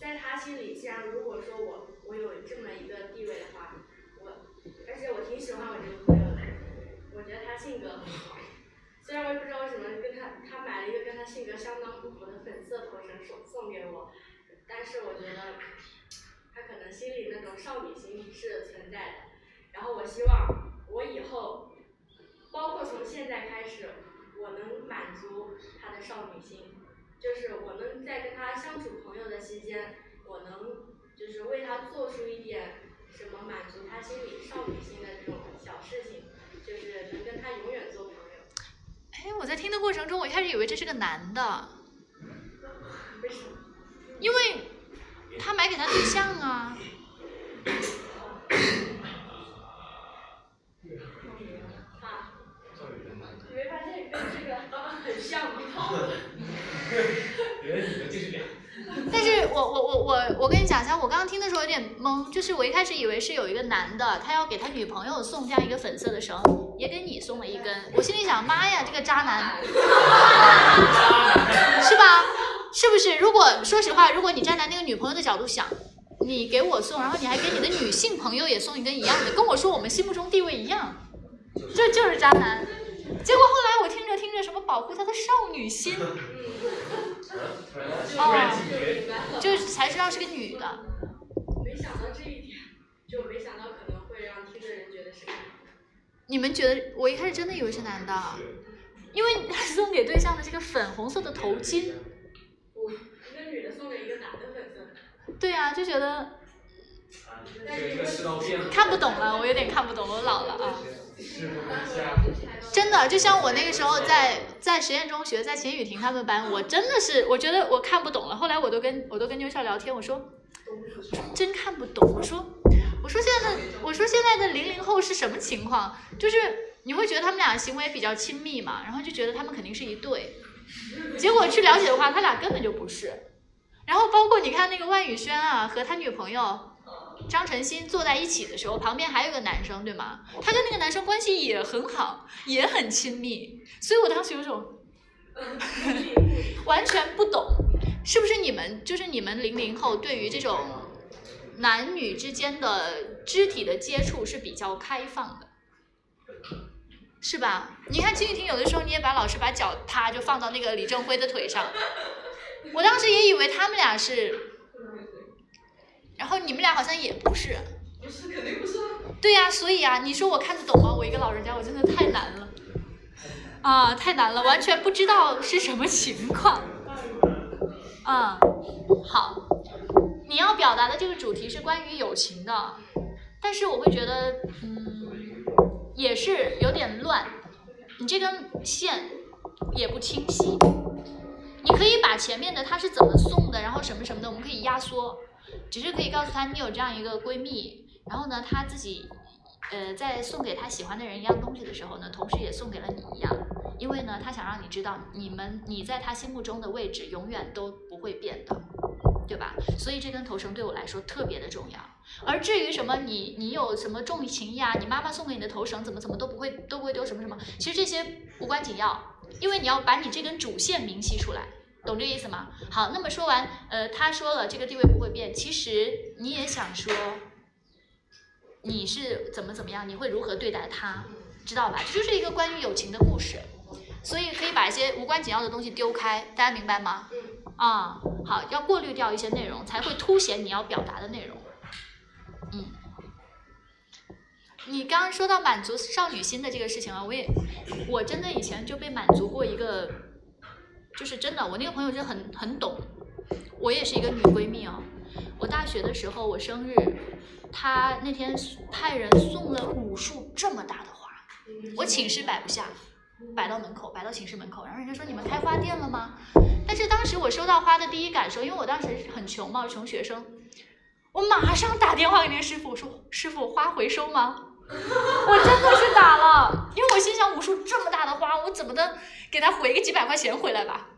S2: 在他心里，既然如果说我我有这么一个地位的话，我而且我挺喜欢我这个朋友的，我觉得他性格很好。虽然我也不知道为什么跟他他买了一个跟他性格相当不符的粉色头绳送送给我，但是我觉得他可能心里那种少女心是存在的。然后我希望我以后，包括从现在开始，我能满足他的少女心，就是我能在跟他相处朋友的期间，我能就是为他做出一点什么满足他心里少女心的这种小事情，就是能跟他永远做朋友。
S1: 哎，我在听的过程中，我一开始以为这是个男的，
S2: 为什么？
S1: 因为他买给他对象啊。
S2: 啊，你没发现跟这个很像吗？
S12: 原来你们就是俩。
S1: 但是我我我我我跟你讲一下，我刚刚听的时候有点懵，就是我一开始以为是有一个男的，他要给他女朋友送这样一个粉色的绳，也给你送了一根。我心里想，妈呀，这个渣男，是吧？是不是？如果说实话，如果你站在那个女朋友的角度想，你给我送，然后你还给你的女性朋友也送一根一样的，跟我说我们心目中地位一样，这就是渣男。结果后来我听着听着，什么保护他的少女心，哦，就才知道是个女的。
S2: 没想到这一点，就没想到可能会让听的人觉得是个男的。
S1: 你们觉得？我一开始真的以为是男的，因为他送给对象的这个粉红色的头巾。
S2: 我一个女的送给一个男的粉色的。
S1: 对啊，就觉得。看不懂了，我有点看不懂，我老了啊。
S12: 是。
S1: 真的，就像我那个时候在在实验中学，在秦雨婷他们班，我真的是我觉得我看不懂了。后来我都跟我都跟妞笑聊天，我说真看不懂。我说我说现在的我说现在的零零后是什么情况？就是你会觉得他们俩行为比较亲密嘛，然后就觉得他们肯定是一对，结果去了解的话，他俩根本就不是。然后包括你看那个万宇轩啊，和他女朋友。张晨曦坐在一起的时候，旁边还有个男生，对吗？他跟那个男生关系也很好，也很亲密，所以我当时有种完全不懂，是不是你们就是你们零零后对于这种男女之间的肢体的接触是比较开放的，是吧？你看金玉婷有的时候你也把老师把脚啪就放到那个李正辉的腿上，我当时也以为他们俩是。然后你们俩好像也不是，
S2: 不是肯定不是。
S1: 对呀，所以啊，你说我看得懂吗？我一个老人家，我真的太难了，啊，太难了，完全不知道是什么情况。嗯，好，你要表达的这个主题是关于友情的，但是我会觉得，嗯，也是有点乱，你这根线也不清晰。你可以把前面的他是怎么送的，然后什么什么的，我们可以压缩。只是可以告诉他，你有这样一个闺蜜，然后呢，她自己，呃，在送给她喜欢的人一样东西的时候呢，同时也送给了你一样，因为呢，她想让你知道，你们你在她心目中的位置永远都不会变的，对吧？所以这根头绳对我来说特别的重要。而至于什么你你有什么重情义啊，你妈妈送给你的头绳怎么怎么都不会都不会丢什么什么，其实这些无关紧要，因为你要把你这根主线明晰出来。懂这意思吗？好，那么说完，呃，他说了这个地位不会变，其实你也想说，你是怎么怎么样，你会如何对待他，知道吧？这就是一个关于友情的故事，所以可以把一些无关紧要的东西丢开，大家明白吗？啊，好，要过滤掉一些内容，才会凸显你要表达的内容。嗯，你刚刚说到满足少女心的这个事情啊，我也，我真的以前就被满足过一个。就是真的，我那个朋友就很很懂，我也是一个女闺蜜哦。我大学的时候，我生日，她那天派人送了五束这么大的花，我寝室摆不下，摆到门口，摆到寝室门口。然后人家说你们开花店了吗？但是当时我收到花的第一感受，因为我当时很穷嘛，穷学生，我马上打电话给那个师傅，我说师傅花回收吗？我真的是打了，因为我心想五束这么大的花，我怎么的给他回个几百块钱回来吧？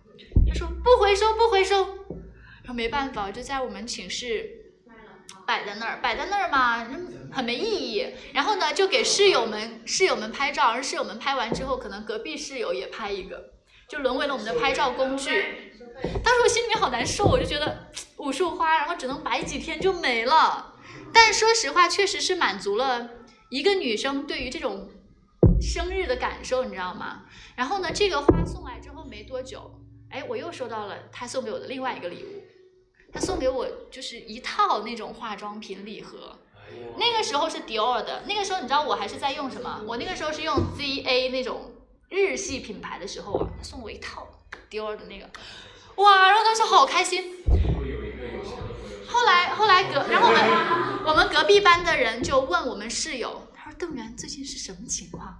S1: 他说不回收，不回收。然后没办法，就在我们寝室摆在那儿，摆在那儿嘛，很没意义。然后呢，就给室友们室友们拍照，而室友们拍完之后，可能隔壁室友也拍一个。就沦为了我们的拍照工具。当时我心里面好难受，我就觉得五束花，然后只能摆几天就没了。但说实话，确实是满足了一个女生对于这种生日的感受，你知道吗？然后呢，这个花送来之后没多久，哎，我又收到了他送给我的另外一个礼物。他送给我就是一套那种化妆品礼盒，那个时候是迪奥的。那个时候你知道我还是在用什么？我那个时候是用 ZA 那种日系品牌的时候啊，他送我一套迪奥的那个，哇！然后当时好开心。后来后来隔，然后我们我们隔壁班的人就问我们室友，他说邓源最近是什么情况？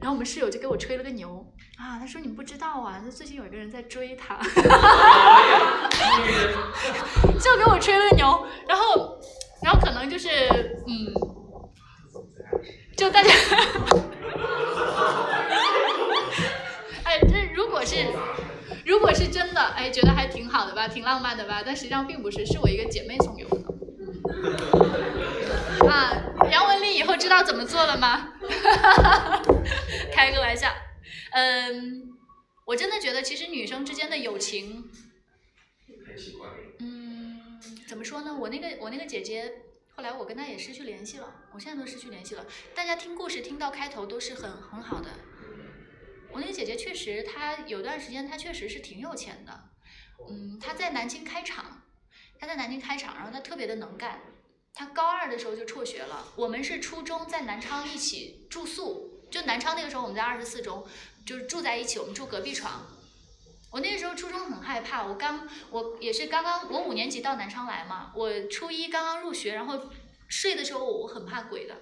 S1: 然后我们室友就给我吹了个牛。啊，他说你不知道啊，他最近有一个人在追他，就给我吹了个牛，然后然后可能就是嗯，就大家，哎，这如果是如果是真的，哎，觉得还挺好的吧，挺浪漫的吧，但实际上并不是，是我一个姐妹送给我的。啊，杨文丽以后知道怎么做了吗？开个玩笑，嗯，我真的觉得其实女生之间的友情，嗯，怎么说呢？我那个我那个姐姐，后来我跟她也失去联系了，我现在都失去联系了。大家听故事听到开头都是很很好的。我那个姐姐确实，她有段时间她确实是挺有钱的，嗯，她在南京开厂，她在南京开厂，然后她特别的能干。她高二的时候就辍学了。我们是初中在南昌一起住宿，就南昌那个时候我们在二十四中，就是住在一起，我们住隔壁床。我那个时候初中很害怕，我刚我也是刚刚我五年级到南昌来嘛，我初一刚刚入学，然后睡的时候我很怕鬼的，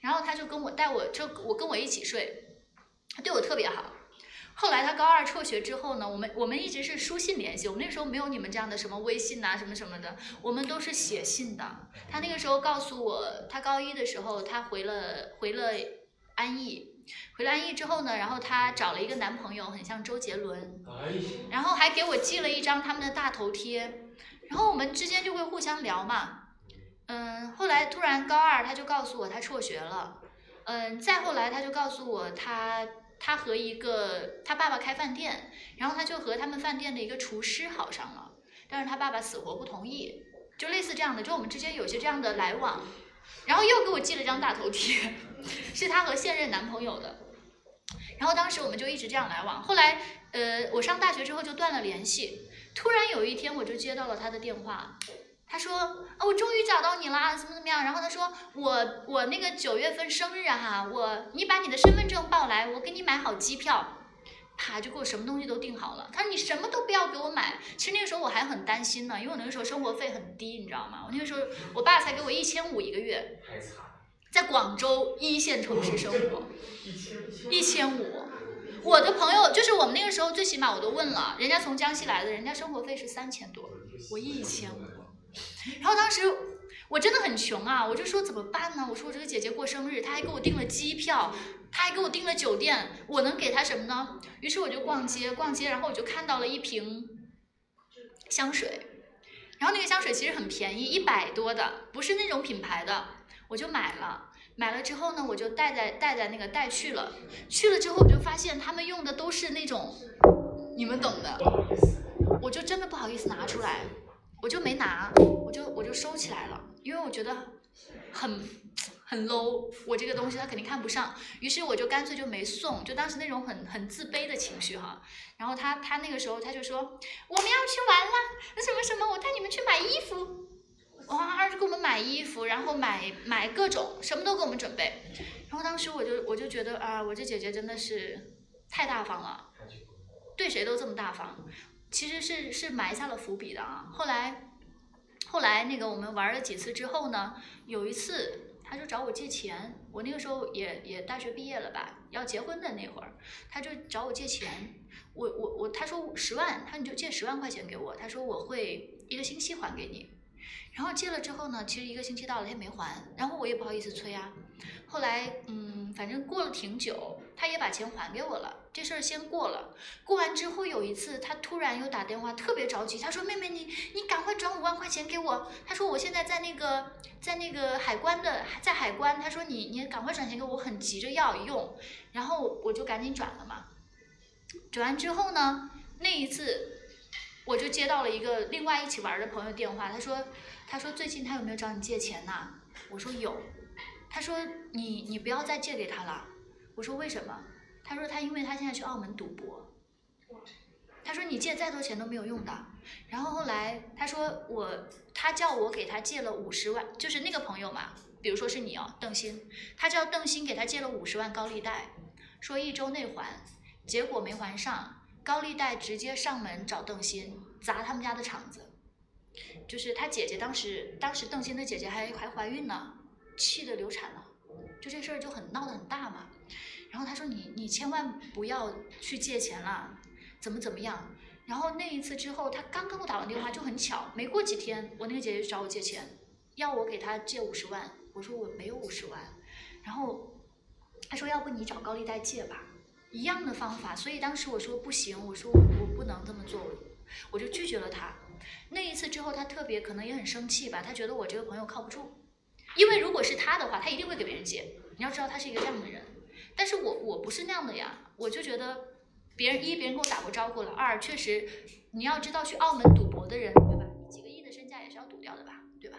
S1: 然后他就跟我带我就我跟我一起睡，他对我特别好。后来他高二辍学之后呢，我们我们一直是书信联系。我们那时候没有你们这样的什么微信呐，什么什么的，我们都是写信的。他那个时候告诉我，他高一的时候他回了回了安逸，回了安逸之后呢，然后他找了一个男朋友，很像周杰伦，然后还给我寄了一张他们的大头贴，然后我们之间就会互相聊嘛。嗯，后来突然高二他就告诉我他辍学了，嗯，再后来他就告诉我他。他和一个他爸爸开饭店，然后他就和他们饭店的一个厨师好上了，但是他爸爸死活不同意，就类似这样的，就我们之间有些这样的来往，然后又给我寄了张大头贴，是他和现任男朋友的，然后当时我们就一直这样来往，后来呃我上大学之后就断了联系，突然有一天我就接到了他的电话。他说啊，我终于找到你啦，怎么怎么样？然后他说我我那个九月份生日哈，我你把你的身份证报来，我给你买好机票，啪就给我什么东西都订好了。他说你什么都不要给我买。其实那个时候我还很担心呢，因为我那个时候生活费很低，你知道吗？我那个时候我爸才给我一千五一个月，在广州一线城市生活，一千五。我的朋友就是我们那个时候最起码我都问了，人家从江西来的，人家生活费是三千多，我一千五。然后当时我真的很穷啊，我就说怎么办呢？我说我这个姐姐过生日，她还给我订了机票，她还给我订了酒店，我能给她什么呢？于是我就逛街逛街，然后我就看到了一瓶香水，然后那个香水其实很便宜，一百多的，不是那种品牌的，我就买了。买了之后呢，我就带在带在那个带去了，去了之后我就发现他们用的都是那种你们懂的，我就真的不好意思拿出来。我就没拿，我就我就收起来了，因为我觉得很很 low，我这个东西他肯定看不上，于是我就干脆就没送，就当时那种很很自卑的情绪哈。然后他他那个时候他就说我们要去玩啦，那什么什么，我带你们去买衣服，哇，就给我们买衣服，然后买买各种什么都给我们准备。然后当时我就我就觉得啊，我这姐姐真的是太大方了，对谁都这么大方。其实是是埋下了伏笔的啊。后来，后来那个我们玩了几次之后呢，有一次他就找我借钱，我那个时候也也大学毕业了吧，要结婚的那会儿，他就找我借钱。我我我，他说十万，他你就借十万块钱给我，他说我会一个星期还给你。然后借了之后呢，其实一个星期到了他也没还，然后我也不好意思催啊。后来嗯，反正过了挺久，他也把钱还给我了。这事儿先过了，过完之后有一次，他突然又打电话，特别着急。他说：“妹妹，你你赶快转五万块钱给我。”他说：“我现在在那个在那个海关的，在海关。”他说：“你你赶快转钱给我，很急着要用。”然后我就赶紧转了嘛。转完之后呢，那一次我就接到了一个另外一起玩的朋友电话，他说他说最近他有没有找你借钱呐？我说有，他说你你不要再借给他了，我说为什么？他说他因为他现在去澳门赌博，他说你借再多钱都没有用的。然后后来他说我他叫我给他借了五十万，就是那个朋友嘛，比如说是你哦，邓鑫，他叫邓鑫给他借了五十万高利贷，说一周内还，结果没还上，高利贷直接上门找邓鑫砸他们家的场子，就是他姐姐当时当时邓鑫的姐姐还还怀孕呢，气得流产了，就这事儿就很闹得很大嘛。然后他说你你千万不要去借钱了，怎么怎么样。然后那一次之后，他刚跟我打完电话，就很巧，没过几天，我那个姐姐找我借钱，要我给她借五十万，我说我没有五十万，然后他说要不你找高利贷借吧，一样的方法，所以当时我说不行，我说我不能这么做，我就拒绝了他。那一次之后，他特别可能也很生气吧，他觉得我这个朋友靠不住，因为如果是他的话，他一定会给别人借，你要知道他是一个这样的人，但是我我不是那样的呀，我就觉得。别人一，别人跟我打过招呼了；二，确实，你要知道去澳门赌博的人，对吧？几个亿的身价也是要赌掉的吧，对吧？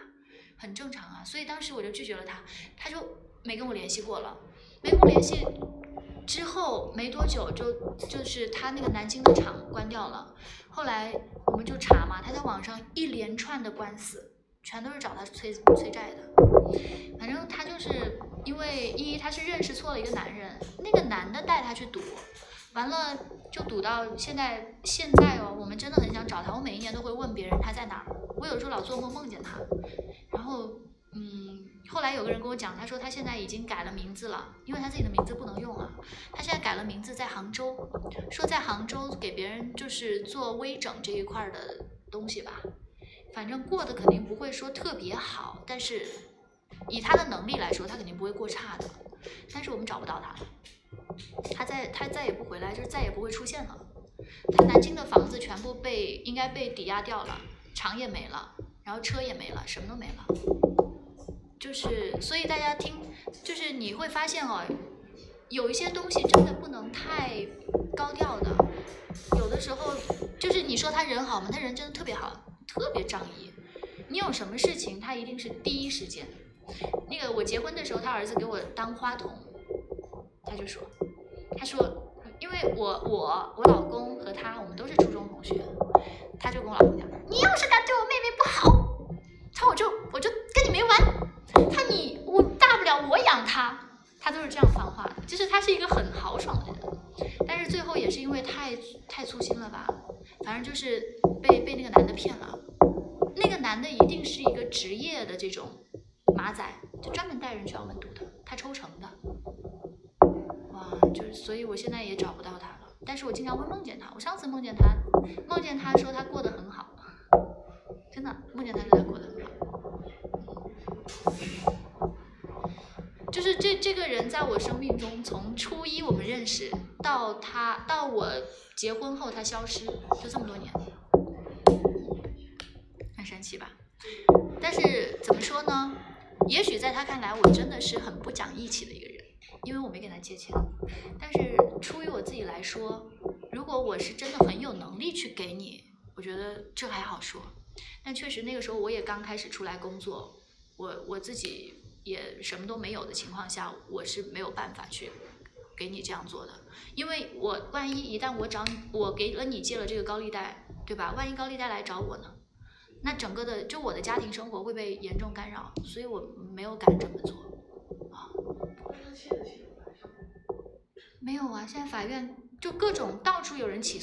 S1: 很正常啊。所以当时我就拒绝了他，他就没跟我联系过了。没跟我联系之后没多久，就就是他那个南京的厂关掉了。后来我们就查嘛，他在网上一连串的官司，全都是找他催催债的。反正他就是因为一，他是认识错了一个男人，那个男的带他去赌。完了就赌到现在，现在哦，我们真的很想找他。我每一年都会问别人他在哪儿。我有时候老做梦梦见他，然后嗯，后来有个人跟我讲，他说他现在已经改了名字了，因为他自己的名字不能用了。他现在改了名字，在杭州，说在杭州给别人就是做微整这一块的东西吧。反正过得肯定不会说特别好，但是以他的能力来说，他肯定不会过差的。但是我们找不到他。他再他再也不回来，就是再也不会出现了。他南京的房子全部被应该被抵押掉了，厂也没了，然后车也没了，什么都没了。就是所以大家听，就是你会发现哦，有一些东西真的不能太高调的。有的时候就是你说他人好吗？他人真的特别好，特别仗义。你有什么事情，他一定是第一时间。那个我结婚的时候，他儿子给我当花童。他就说，他说，因为我我我老公和他，我们都是初中同学，他就跟我老公讲，你要是敢对我妹妹不好，他我就我就跟你没完。他你我大不了我养他，他都是这样放话的，就是他是一个很豪爽的人，但是最后也是因为太太粗心了吧，反正就是被被那个男的骗了，那个男的一定是一个职业的这种马仔，就专门带人去澳门赌的，他抽成的。哇就是，所以我现在也找不到他了。但是我经常会梦见他。我上次梦见他，梦见他说他过得很好，真的梦见他说他过得很好。就是这这个人在我生命中，从初一我们认识到他到我结婚后他消失，就这么多年，很神奇吧？但是怎么说呢？也许在他看来，我真的是很不讲义气的一个人。因为我没给他借钱，但是出于我自己来说，如果我是真的很有能力去给你，我觉得这还好说。但确实那个时候我也刚开始出来工作，我我自己也什么都没有的情况下，我是没有办法去给你这样做的。因为我万一一旦我找你，我给了你借了这个高利贷，对吧？万一高利贷来找我呢？那整个的就我的家庭生活会被严重干扰，所以我没有敢这么做啊。没有啊，现在法院就各种到处有人起诉。